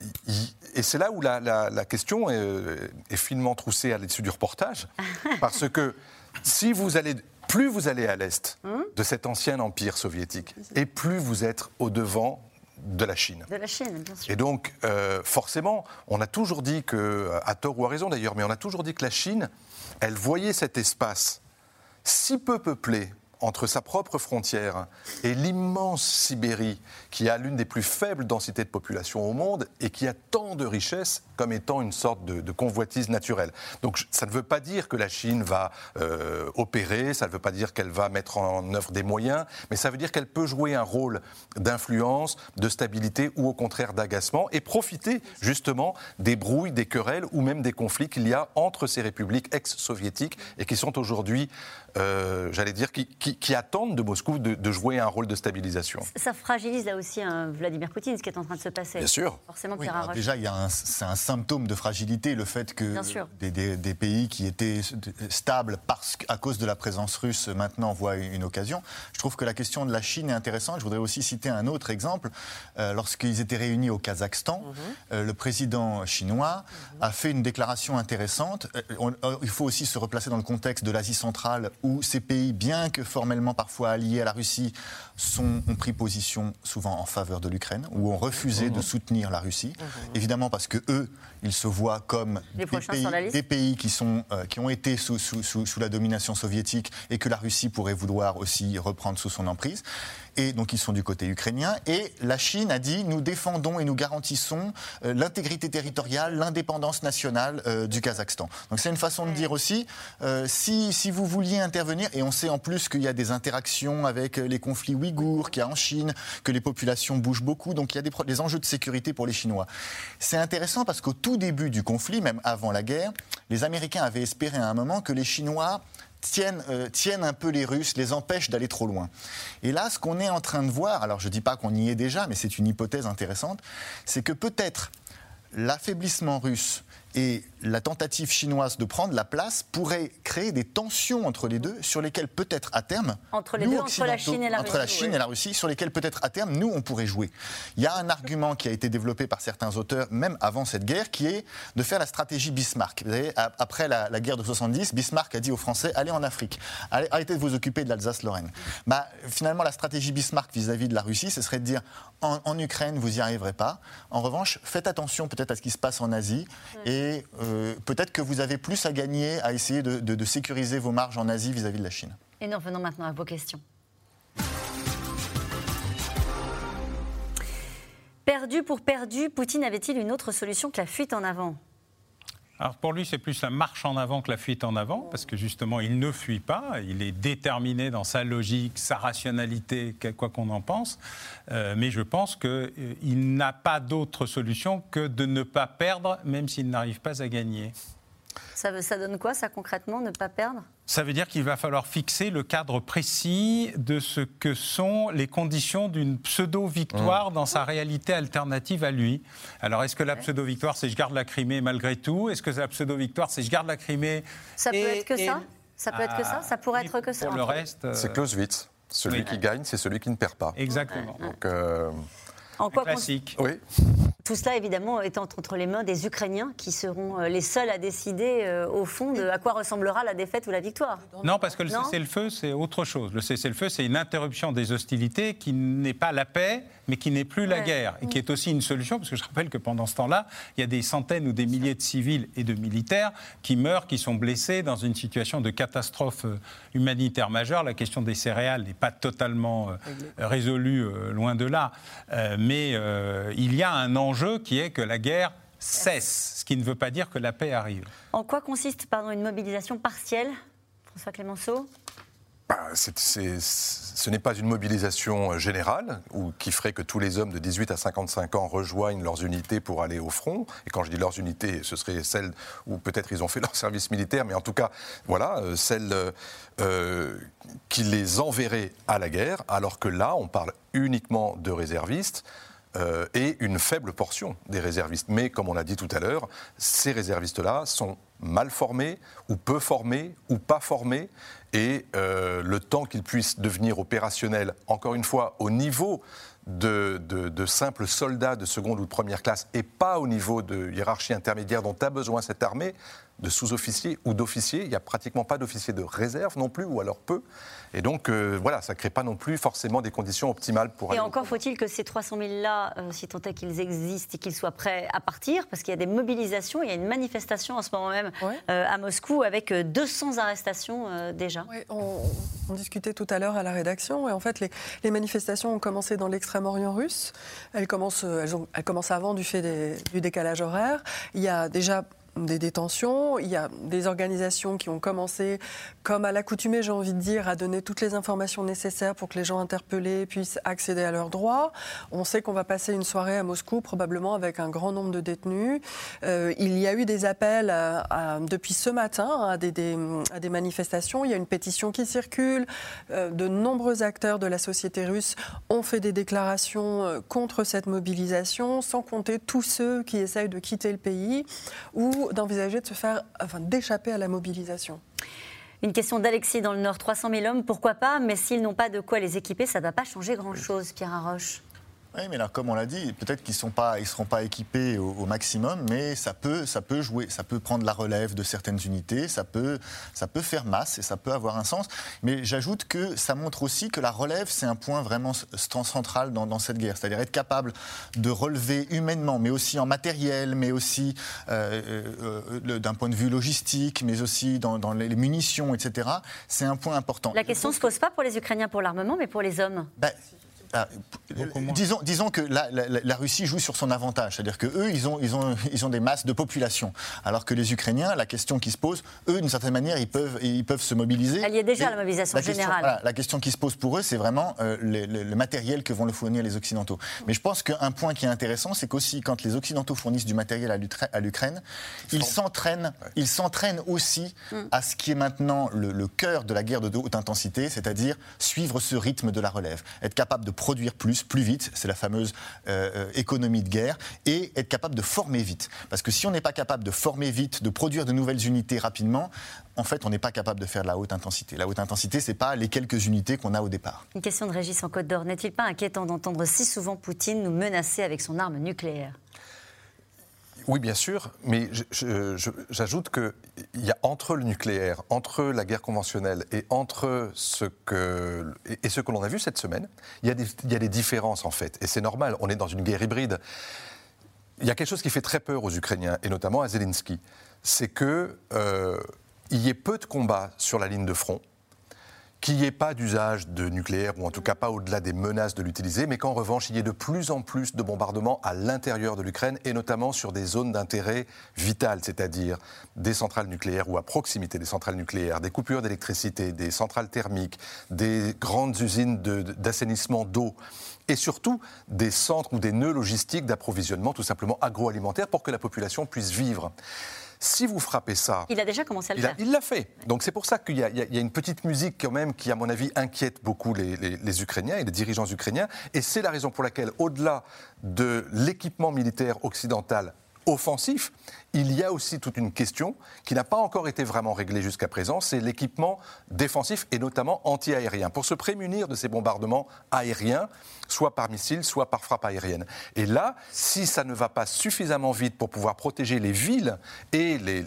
Speaker 4: et c'est là où la, la, la question est, est, finement troussée à l'issue du reportage, parce que si vous allez, plus vous allez à l'est de cet ancien empire soviétique, et plus vous êtes au devant de la Chine.
Speaker 1: De la Chine, bien sûr.
Speaker 4: Et donc, euh, forcément, on a toujours dit que, à tort ou à raison d'ailleurs, mais on a toujours dit que la Chine, elle voyait cet espace si peu peuplé entre sa propre frontière et l'immense Sibérie, qui a l'une des plus faibles densités de population au monde et qui a tant de richesses comme étant une sorte de, convoitise naturelle. Donc ça ne veut pas dire que la Chine va euh, opérer, ça ne veut pas dire qu'elle va mettre en œuvre des moyens, mais ça veut dire qu'elle peut jouer un rôle d'influence, de stabilité ou au contraire d'agacement et profiter justement des brouilles, des querelles ou même des conflits qu'il y a entre ces républiques ex-soviétiques et qui sont aujourd'hui euh, j'allais dire, qui, attendent de Moscou de, jouer un rôle de stabilisation.
Speaker 1: Ça fragilise là aussi Vladimir Poutine, ce qui est en train de se passer.
Speaker 4: Bien sûr.
Speaker 1: Forcément,
Speaker 5: Déjà, c'est un symptôme de fragilité, le fait que des, pays qui étaient stables parce, à cause de la présence russe maintenant voient une occasion. Je trouve que la question de la Chine est intéressante. Je voudrais aussi citer un autre exemple. Euh, lorsqu'ils étaient réunis au Kazakhstan, mhm. euh, le président chinois a fait une déclaration intéressante. il faut aussi se replacer dans le contexte de l'Asie centrale où ces pays, bien que formellement parfois alliés à la Russie, sont, ont pris position souvent en faveur de l'Ukraine, ou ont refusé de soutenir la Russie. Mhm. Évidemment parce que eux, ils se voient comme des pays, qui, sont, euh, qui ont été sous, sous, sous, la domination soviétique et que la Russie pourrait vouloir aussi reprendre sous son emprise. Et donc ils sont du côté ukrainien. Et la Chine a dit nous défendons et nous garantissons euh, l'intégrité territoriale, l'indépendance nationale euh, du Kazakhstan. Donc c'est une façon de dire aussi si, si vous vouliez intervenir, et on sait en plus qu'il y a des interactions avec les conflits ouïghours qu'il y a en Chine, que les populations bougent beaucoup, donc il y a des, des enjeux de sécurité pour les Chinois. C'est intéressant parce qu'au tout début du conflit, même avant la guerre, les Américains avaient espéré à un moment que les Chinois tiennent, euh, tiennent, un peu les Russes, les empêchent d'aller trop loin. Et là, ce qu'on est en train de voir, alors je ne dis pas qu'on y est déjà, mais c'est une hypothèse intéressante, c'est que peut-être l'affaiblissement russe et la tentative chinoise de prendre la place pourrait créer des tensions entre les deux, sur lesquelles peut-être à terme,
Speaker 1: entre les deux, entre la Chine et la
Speaker 5: entre Russie, la Chine et la Russie, sur lesquelles peut-être à terme nous on pourrait jouer. Il y a un argument qui a été développé par certains auteurs, même avant cette guerre, qui est de faire la stratégie Bismarck. Vous savez, après la, guerre de 70, Bismarck a dit aux Français allez en Afrique, arrêtez de vous occuper de l'Alsace-Lorraine. Bah, finalement, la stratégie Bismarck vis-à-vis de la Russie, ce serait de dire en, Ukraine vous n'y arriverez pas. En revanche, faites attention peut-être à ce qui se passe en Asie et euh, peut-être que vous avez plus à gagner à essayer de, sécuriser vos marges en Asie vis-à-vis de la Chine.
Speaker 1: Et nous revenons maintenant à vos questions. Perdu pour perdu, Poutine avait-il une autre solution que la fuite en avant?
Speaker 2: Alors pour lui, c'est plus la marche en avant que la fuite en avant, parce que justement, il ne fuit pas, il est déterminé dans sa logique, sa rationalité, quoi qu'on en pense. Euh, mais je pense qu'il euh, n'a pas d'autre solution que de ne pas perdre, même s'il n'arrive pas à gagner.
Speaker 1: Ça, ça donne quoi, ça concrètement, ne pas perdre?
Speaker 2: Ça veut dire qu'il va falloir fixer le cadre précis de ce que sont les conditions d'une pseudo-victoire mmh. dans sa réalité alternative à lui. Alors, est-ce que la pseudo-victoire, c'est je garde la Crimée malgré tout? Est-ce que la pseudo-victoire, c'est je garde la Crimée
Speaker 1: Ça peut être que ça? Ça peut être que ça? Ça pourrait être que ça?
Speaker 2: Pour le reste.
Speaker 4: C'est Clausewitz. Celui qui gagne, c'est celui qui ne perd pas.
Speaker 2: Exactement.
Speaker 4: Donc, euh,
Speaker 1: en quoi
Speaker 2: Classique.
Speaker 4: Oui.
Speaker 1: Tout cela, évidemment, étant entre les mains des Ukrainiens qui seront euh, les seuls à décider, euh, au fond, de à quoi ressemblera la défaite ou la victoire.
Speaker 2: Non, parce que le cessez-le-feu, c'est autre chose. Le cessez-le-feu, c'est une interruption des hostilités qui n'est pas la paix, mais qui n'est plus la guerre, et qui est aussi une solution, parce que je rappelle que pendant ce temps-là, il y a des centaines ou des milliers de civils et de militaires qui meurent, qui sont blessés dans une situation de catastrophe euh, humanitaire majeure. La question des céréales n'est pas totalement résolue, loin de là, mais il y a un enjeu qui est que la guerre cesse, ce qui ne veut pas dire que la paix arrive.
Speaker 1: En quoi consiste pardon, une mobilisation partielle, François Clémenceau
Speaker 4: bah, ce n'est pas une mobilisation euh, générale qui ferait que tous les hommes de 18 à 55 ans rejoignent leurs unités pour aller au front. Et quand je dis leurs unités, ce serait celles où peut-être ils ont fait leur service militaire, mais en tout cas, voilà, euh, celles euh, qui les enverraient à la guerre, alors que là, on parle uniquement de réservistes. Et une faible portion des réservistes. Mais comme on l'a dit tout à l'heure, ces réservistes-là sont mal formés ou peu formés ou pas formés et euh, le temps qu'ils puissent devenir opérationnels, encore une fois, au niveau de, de, simples soldats de seconde ou de première classe et pas au niveau de hiérarchie intermédiaire dont a besoin cette armée, de sous-officiers ou d'officiers. Il n'y a pratiquement pas d'officiers de réserve non plus, ou alors peu. Et donc, euh, voilà, ça ne crée pas non plus forcément des conditions optimales pour
Speaker 1: Et encore faut-il que ces 300 000-là, euh, si tant est qu'ils existent et qu'ils soient prêts à partir, parce qu'il y a des mobilisations, il y a une manifestation en ce moment même euh, à Moscou avec 200 arrestations déjà.
Speaker 3: Oui, on, on discutait tout à l'heure à la rédaction. Et en fait, les, les manifestations ont commencé dans l'extrême-orient russe. Elles commencent, elles, ont- elles commencent avant du fait des- du décalage horaire. Il y a déjà des détentions, il y a des organisations qui ont commencé, comme à l'accoutumée, j'ai envie de dire, à donner toutes les informations nécessaires pour que les gens interpellés puissent accéder à leurs droits. On sait qu'on va passer une soirée à Moscou, probablement avec un grand nombre de détenus. Euh, il y a eu des appels depuis ce matin à des, des- à des manifestations. Il y a une pétition qui circule. Euh, de nombreux acteurs de la société russe ont fait des déclarations euh, contre cette mobilisation, sans compter tous ceux qui essayent de quitter le pays ou d'envisager de se faire, enfin, d'échapper à la mobilisation?
Speaker 1: Une question d'Alexis dans le Nord. 300 000 hommes, pourquoi pas? Mais s'ils n'ont pas de quoi les équiper, ça ne va pas changer grand-chose, Pierre Arroche.
Speaker 5: Oui, mais là, comme on l'a dit, peut-être qu'ils ne seront pas équipés au, au maximum, mais ça peut, ça peut jouer, ça peut prendre la relève de certaines unités, ça peut, ça peut faire masse et ça peut avoir un sens. Mais j'ajoute que ça montre aussi que la relève, c'est un point vraiment central dans, dans cette guerre. C'est-à-dire être capable de relever humainement, mais aussi en matériel, mais aussi euh, euh, euh, d'un point de vue logistique, mais aussi dans, dans les munitions, etc. C'est un point important.
Speaker 1: La question ne se pose pas pour les Ukrainiens pour l'armement, mais pour les hommes.
Speaker 5: Ben, ah, disons, disons que la, la- la Russie joue sur son avantage, c'est-à-dire que eux, ils ont, ils, ont, ils ont des masses de population, alors que les Ukrainiens, la question qui se pose, eux, d'une certaine manière, ils peuvent, ils peuvent se mobiliser.
Speaker 1: Elle y est déjà, la mobilisation
Speaker 5: question-
Speaker 1: générale.
Speaker 5: voilà, la question qui se pose pour eux, c'est vraiment euh, le, le- le matériel que vont le fournir les Occidentaux. Mais je pense qu'un point qui est intéressant, c'est qu'aussi, quand les Occidentaux fournissent du matériel à l'Ukraine, ils s'entraînent, ils s'entraînent aussi
Speaker 1: Mm.
Speaker 5: à ce qui est maintenant le, le cœur de la guerre de haute intensité, c'est-à-dire suivre ce rythme de la relève, être capable de produire plus, plus vite, c'est la fameuse euh, euh, économie de guerre, et être capable de former vite. Parce que si on n'est pas capable de former vite, de produire de nouvelles unités rapidement, en fait, on n'est pas capable de faire de la haute intensité. La haute intensité, c'est pas les quelques unités qu'on a au départ.
Speaker 1: Une question de Régis en Côte d'Or. N'est-il pas inquiétant d'entendre si souvent Poutine nous menacer avec son arme nucléaire?
Speaker 4: Oui, bien sûr, mais j'ajoute qu'il y a entre le nucléaire, entre la guerre conventionnelle et entre ce que, et- que l'on a vu cette semaine, il y, a des, il y a des différences en fait. Et c'est normal, on est dans une guerre hybride. Il y a quelque chose qui fait très peur aux Ukrainiens, et notamment à Zelensky. C'est qu'il y ait peu de combats sur la ligne de front, qu'il n'y ait pas d'usage de nucléaire, ou en tout cas pas au-delà des menaces de l'utiliser, mais qu'en revanche, il y ait de plus en plus de bombardements à l'intérieur de l'Ukraine, et notamment sur des zones d'intérêt vital, c'est-à-dire des centrales nucléaires ou à proximité des centrales nucléaires, des coupures d'électricité, des centrales thermiques, des grandes usines d'assainissement d'eau, et surtout des centres ou des nœuds logistiques d'approvisionnement, tout simplement agroalimentaire, pour que la population puisse vivre. Si vous frappez ça,
Speaker 1: Il a déjà commencé à le
Speaker 4: il a-
Speaker 1: faire.
Speaker 4: il l'a fait. Donc c'est pour ça qu'il y, a- y une petite musique quand même qui, à mon avis, inquiète beaucoup les, les- les Ukrainiens et les dirigeants ukrainiens. Et c'est la raison pour laquelle, au-delà de l'équipement militaire occidental offensif, il y a aussi toute une question qui n'a pas encore été vraiment réglée jusqu'à présent, c'est l'équipement défensif et notamment anti-aérien, pour se prémunir de ces bombardements aériens, soit par missiles, soit par frappe aérienne. Et là, si ça ne va pas suffisamment vite pour pouvoir protéger les villes et les-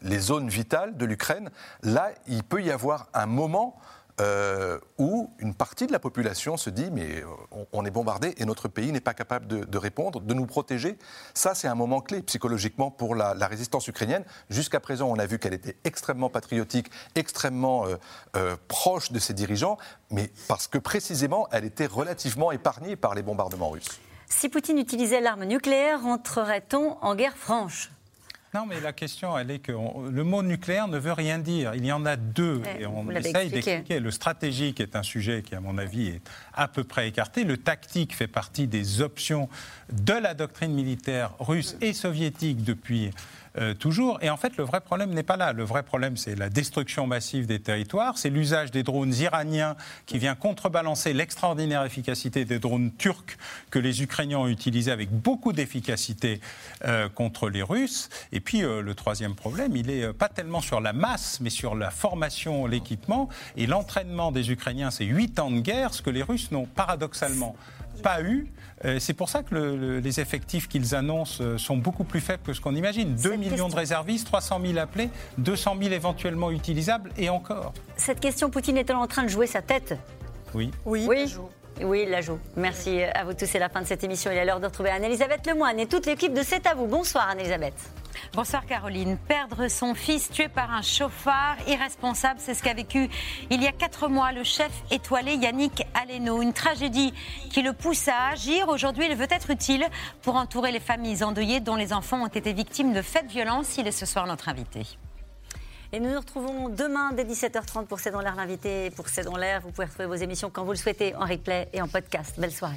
Speaker 4: les zones vitales de l'Ukraine, là, il peut y avoir un moment euh, où une partie de la population se dit mais euh, on, est bombardé et notre pays n'est pas capable de, répondre, de nous protéger. Ça, c'est un moment clé psychologiquement pour la, résistance ukrainienne. Jusqu'à présent, on a vu qu'elle était extrêmement patriotique, extrêmement euh, proche de ses dirigeants, mais parce que précisément, elle était relativement épargnée par les bombardements russes.
Speaker 1: Si Poutine utilisait l'arme nucléaire, entrerait-on en guerre franche?
Speaker 2: Non, mais la question, elle est que on- le mot nucléaire ne veut rien dire. Il y en a deux.
Speaker 1: Ouais,
Speaker 2: et on essaye d'expliquer. Le stratégique est un sujet qui, à mon avis, est à peu près écarté. Le tactique fait partie des options de la doctrine militaire russe et soviétique depuis euh, toujours. Et en fait, le vrai problème n'est pas là. Le vrai problème, c'est la destruction massive des territoires, c'est l'usage des drones iraniens qui vient contrebalancer l'extraordinaire efficacité des drones turcs que les Ukrainiens ont utilisés avec beaucoup d'efficacité euh, contre les Russes. Et puis, euh, le troisième problème, il est euh, pas tellement sur la masse, mais sur la formation, l'équipement. Et l'entraînement des Ukrainiens, c'est huit ans de guerre, ce que les Russes n'ont paradoxalement pas eu. Euh, C'est pour ça que le- le- les effectifs qu'ils annoncent euh, sont beaucoup plus faibles que ce qu'on imagine. 2 millions de réservistes, 300 000 appelés, 200 000 éventuellement utilisables, et encore.
Speaker 1: Cette question, Poutine est-elle en train de jouer sa tête?
Speaker 2: Oui.
Speaker 3: Oui,
Speaker 1: oui. Oui, il la joue. Merci à vous tous. C'est la fin de cette émission. Il est l'heure de retrouver Anne-Elisabeth Lemoine et toute l'équipe de C'est à vous. Bonsoir, Anne-Elisabeth.
Speaker 13: Bonsoir Caroline. Perdre son fils tué par un chauffard irresponsable, c'est ce qu'a vécu il y a quatre mois le chef étoilé Yannick Aleno. Une tragédie qui le pousse à agir. Aujourd'hui, il veut être utile pour entourer les familles endeuillées dont les enfants ont été victimes de faits de violence. Il est ce soir notre invité.
Speaker 1: Et nous nous retrouvons demain dès 17h30 pour C'est l'air l'invité. Pour C'est l'air, vous pouvez retrouver vos émissions quand vous le souhaitez en replay et en podcast. Belle soirée.